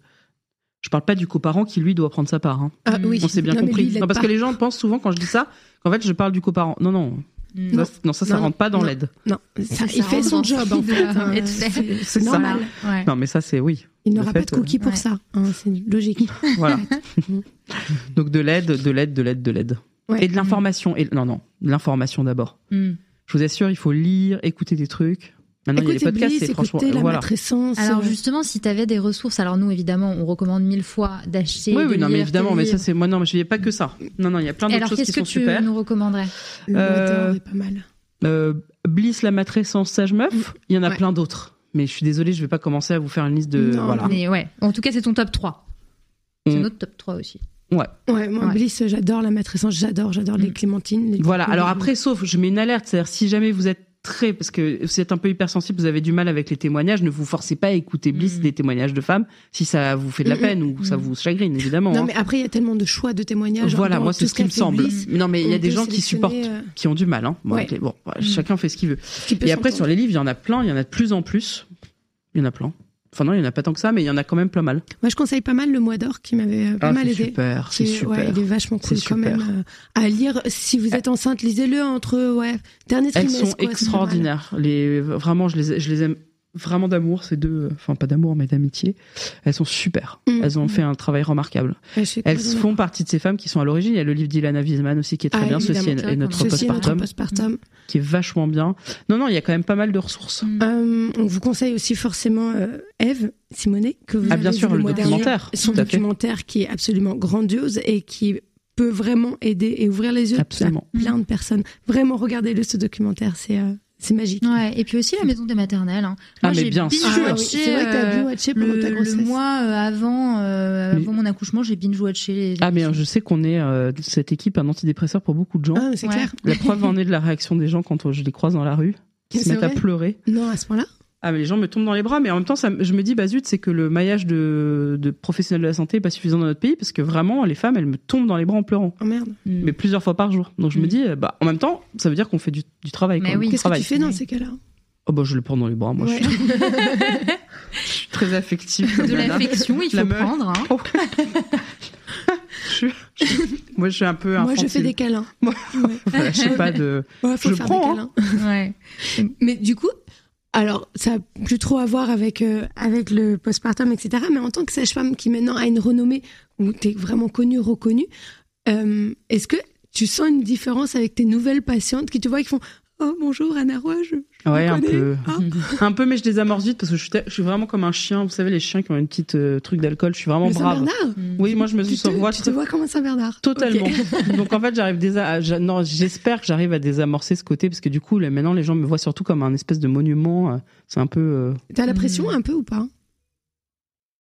Je parle pas du coparent qui lui doit prendre sa part. hein. Ah oui. On s'est bien Non, compris. lui, non, parce pas. que les gens pensent souvent quand je dis ça qu'en fait je parle du coparent. Non, non. Mm. Ça, non, ça, ça Non, rentre pas dans non. l'aide. Non, ça, Ça il fait son job en fait. hein. C'est- normal. Ouais. Non, mais ça, c'est oui. Il n'aura pas de cookies pour ouais. ça. hein, c'est logique. Voilà. Donc de l'aide, de l'aide, de l'aide, de l'aide. Ouais. Et de l'information. Et non, non, de l'information d'abord. Mm. Je vous assure, il faut lire, écouter des trucs. Maintenant, il y a les Écoutez podcasts, Bliss, c'est franchement. écoutez la voilà. matrescence. Alors euh, justement, si tu avais des ressources, alors nous évidemment, on recommande mille fois d'acheter. Oui, oui, non, mais évidemment, mais ça, c'est moi, non, mais je n'y pas que ça. Non, non, il y a plein d'autres alors, choses qui qu'est-ce que sont tu super. nous recommanderais? Le euh, est pas mal. Euh, Bliss, la matrescence sage meuf, il y en a Ouais. plein d'autres. Mais je suis désolée, je vais pas commencer à vous faire une liste de. Non, voilà. Mais ouais, en tout cas, c'est ton top 3. C'est Mm. notre top 3 aussi. Ouais, moi, Ouais. Bliss, j'adore la matrescence, j'adore, j'adore les Mm. clémentines. les- Voilà. Alors après, sauf, je mets une alerte. C'est-à-dire, si jamais vous êtes très, parce que vous êtes un peu hypersensible, vous avez du mal avec les témoignages, ne vous forcez pas à écouter Bliss Mm. des témoignages de femmes si ça vous fait de la peine ou ça mm. vous chagrine, évidemment. Non, hein. mais après, il y a tellement de choix de témoignages. Voilà, dans moi, c'est ce qui me semble. Bliss, non, mais il y a des gens qui supportent, euh, qui ont du mal. Hein. Bon, Ouais. bon, Mm. chacun fait ce qu'il veut. Et après, sur les livres, il y en a plein, il y en a de plus en plus. Il y en a plein. Enfin, non, il y en a pas tant que ça, mais il y en a quand même pas mal. Moi, je conseille pas mal le Mois d'Or qui m'avait euh, pas Ah, mal aidé. super, c'est super. Ouais, il est vachement cool quand même euh, à lire. Si vous êtes enceinte, lisez-le entre ouais dernier Elles trimestre. sont quoi, pas mal. extraordinaires. Les, vraiment, je les, je les aime vraiment d'amour, ces deux, enfin pas d'amour, mais d'amitié. Elles sont super. Mm. Elles ont fait un travail remarquable. Elles font partie de ces femmes qui sont à l'origine. Il y a le livre d'Ilana Wiesman aussi qui est très Ah, bien, Ceci est, est notre postpartum, postpartum. qui est vachement bien. Non, non, il y a quand même pas mal de ressources. Mm. Euh, on vous conseille aussi forcément euh, Eve Simonet que vous Ah, avez bien vu sûr, le mois dernier. documentaire. Son documentaire qui est absolument grandiose et qui peut vraiment aider et ouvrir les yeux Absolument. à plein de personnes. Vraiment, regardez-le ce documentaire, c'est euh, c'est magique. Ouais, et puis aussi la maison des maternelles. hein. Ah, Moi, mais j'ai bien binge sûr. Ah oui, c'est vrai que t'as euh, bien watché pendant le, ta le grossesse. mois euh, avant, euh, Mais- avant mon accouchement, j'ai binge watché les. Ah, mais je sais qu'on est euh, cette équipe un antidépresseur pour beaucoup de gens. Ah, c'est Ouais. clair. La preuve en est de la réaction des gens quand je les croise dans la rue, qui se mettent à pleurer. Non, à ce point-là? Ah, mais les gens me tombent dans les bras, mais en même temps, ça, je me dis, bah zut, c'est que le maillage de, de professionnels de la santé est pas suffisant dans notre pays, parce que vraiment, les femmes, elles me tombent dans les bras en pleurant, Oh merde. Mm. mais plusieurs fois par jour. Donc je me Mm. dis, euh, bah en même temps, ça veut dire qu'on fait du, du travail. Mais oui. Qu'est-ce que travail. tu fais dans Oui. ces cas-là? Oh bah je le prends dans les bras, moi Ouais. je, suis... je suis très affective. De l'affection, il La faut meuf. prendre. hein. Oh. Je Moi je suis un peu Moi, infantile. je fais des câlins. Voilà, je sais pas de. Ouais, faut Je faire prends, des hein. câlins. Ouais. Mais du coup, alors, ça a plus trop à voir avec, euh, avec le postpartum, etc. Mais en tant que sage-femme qui maintenant a une renommée où tu es vraiment connue, reconnue, euh, est-ce que tu sens une différence avec tes nouvelles patientes qui te voient qui font Oh bonjour Anna Roy, je, je Ouais, un peu. Ah. Un peu, mais je désamorce vite parce que je suis, je vraiment comme un chien. Vous savez, les chiens qui ont une petite euh, truc d'alcool. Je suis vraiment Le brave. Saint-Bernard Oui, moi je me tu suis te, vois tu te vois comme un Saint-Bernard Totalement. Donc en fait, j'arrive déjà. j'a- Non, j'espère que j'arrive à désamorcer ce côté parce que du coup, là, maintenant, les gens me voient surtout comme un espèce de monument. euh, C'est un peu. euh, T'as la pression Mm. un peu ou pas?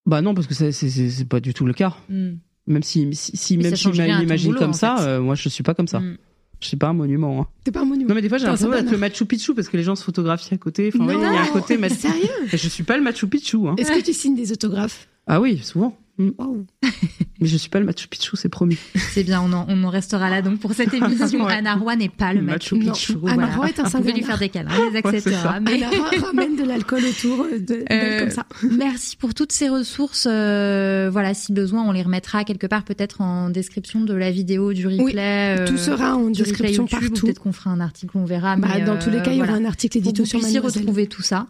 Bah non, parce que c'est pas du tout le cas. Mm. Même si, si, si même si ton m'imagine comme en ça, euh, moi je suis pas comme ça. Mm. Je suis pas un monument. hein. T'es pas un monument Non mais des fois j'ai l'impression d'être le. Machu Picchu parce que les gens se photographient à côté. Enfin, ouais, il y a un côté. mais- Sérieux je suis pas le Machu Picchu. Hein. Est-ce que tu signes des autographes? Ah oui, souvent. Mm. Mais je suis pas le Machu Picchu, c'est promis. C'est bien, on en, on en restera là donc pour cette émission. Ouais. Anna Roy n'est pas le Machu. Picchu. Anna voilà. Roy est un Vous pouvez lui faire des câlins, les Ouais, mais Anna Roy ramène de l'alcool autour de, d'elle Euh, comme ça. Merci pour toutes ces ressources. euh, voilà, si besoin, on les remettra quelque part, peut-être en description de la vidéo, du replay. euh, Tout sera en description YouTube, partout. Peut-être qu'on fera un article, on verra. Bah, mais, dans tous les euh, cas, il y aura un article édito vous sur Mademoiselle. retrouver tout ça.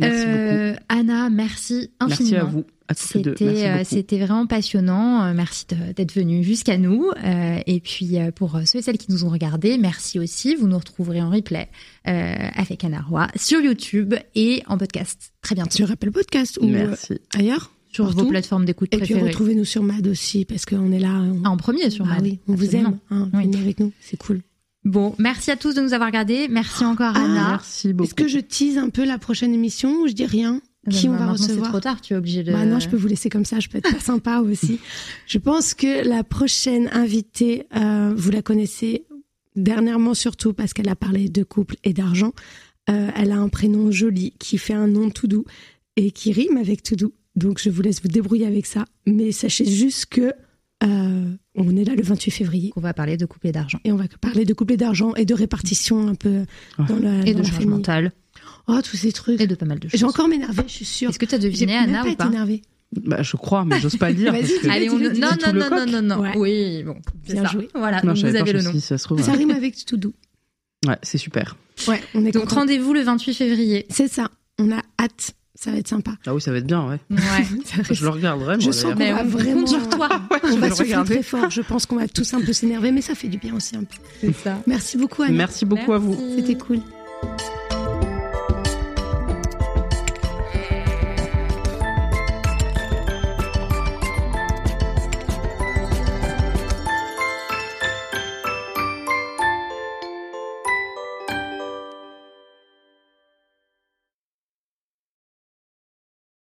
Merci Euh, beaucoup. Anna, merci infiniment. Merci à vous. C'était euh, c'était vraiment passionnant. Euh, Merci d'être venu jusqu'à nous. Euh, et puis pour ceux et celles qui nous ont regardés, merci aussi. Vous nous retrouverez en replay avec Anna Roy sur YouTube et en podcast très bientôt Sur Apple Podcast ou Merci. ailleurs? sur partout? vos plateformes d'écoute Et puis préférées. retrouvez-nous sur Mad aussi parce qu'on est là. on- Ah, en premier sur Ah Mad. oui, on vous aime. Hein, Oui. Venez avec nous, c'est cool. Bon, merci à tous de nous avoir regardés. Merci encore Ah, Anna. Merci beaucoup. Est-ce que je tease un peu la prochaine émission ou je dis rien? Qui Euh, on va C'est recevoir trop tard, tu es obligé de. Bah non, je peux vous laisser comme ça, je peux être pas sympa aussi. Je pense que la prochaine invitée, euh, vous la connaissez dernièrement surtout parce qu'elle a parlé de couple et d'argent. Euh, elle a un prénom joli qui fait un nom tout doux et qui rime avec tout doux. Donc je vous laisse vous débrouiller avec ça. Mais sachez juste que euh, on est là le 28 février On va parler de couple et d'argent. et on va parler de couple et d'argent et de répartition un peu dans, la, Et dans de la charge famille. mentale. Oh, tous ces trucs. Et de pas mal de choses. J'ai encore m'énerver, je suis sûre. Est-ce que tu as J'ai deviné même Anna pas ou été pas énervée. Bah, je crois, mais j'ose pas le dire. Vas-y, parce que-. Allez, on... non, non, non, non, non, non. Ouais. Oui, bon, Bien ça. joué. Voilà, Non, donc vous avez le nom. ça se trouve. Ça rime avec tout doux. Ouais, c'est super. Ouais, on est Donc rendez-vous le 28 février. C'est ça. On a hâte. Ça va être sympa. Ah oui, ça va être bien, ouais. Ouais. Je le regarderai, moi. Je sens qu'on Mais va on vraiment. sur toi. On va souffler regarder. très fort. Je pense qu'on va tous un peu s'énerver, mais ça fait du bien aussi un peu. C'est ça. Merci beaucoup, Anna. Merci beaucoup à vous. C'était cool.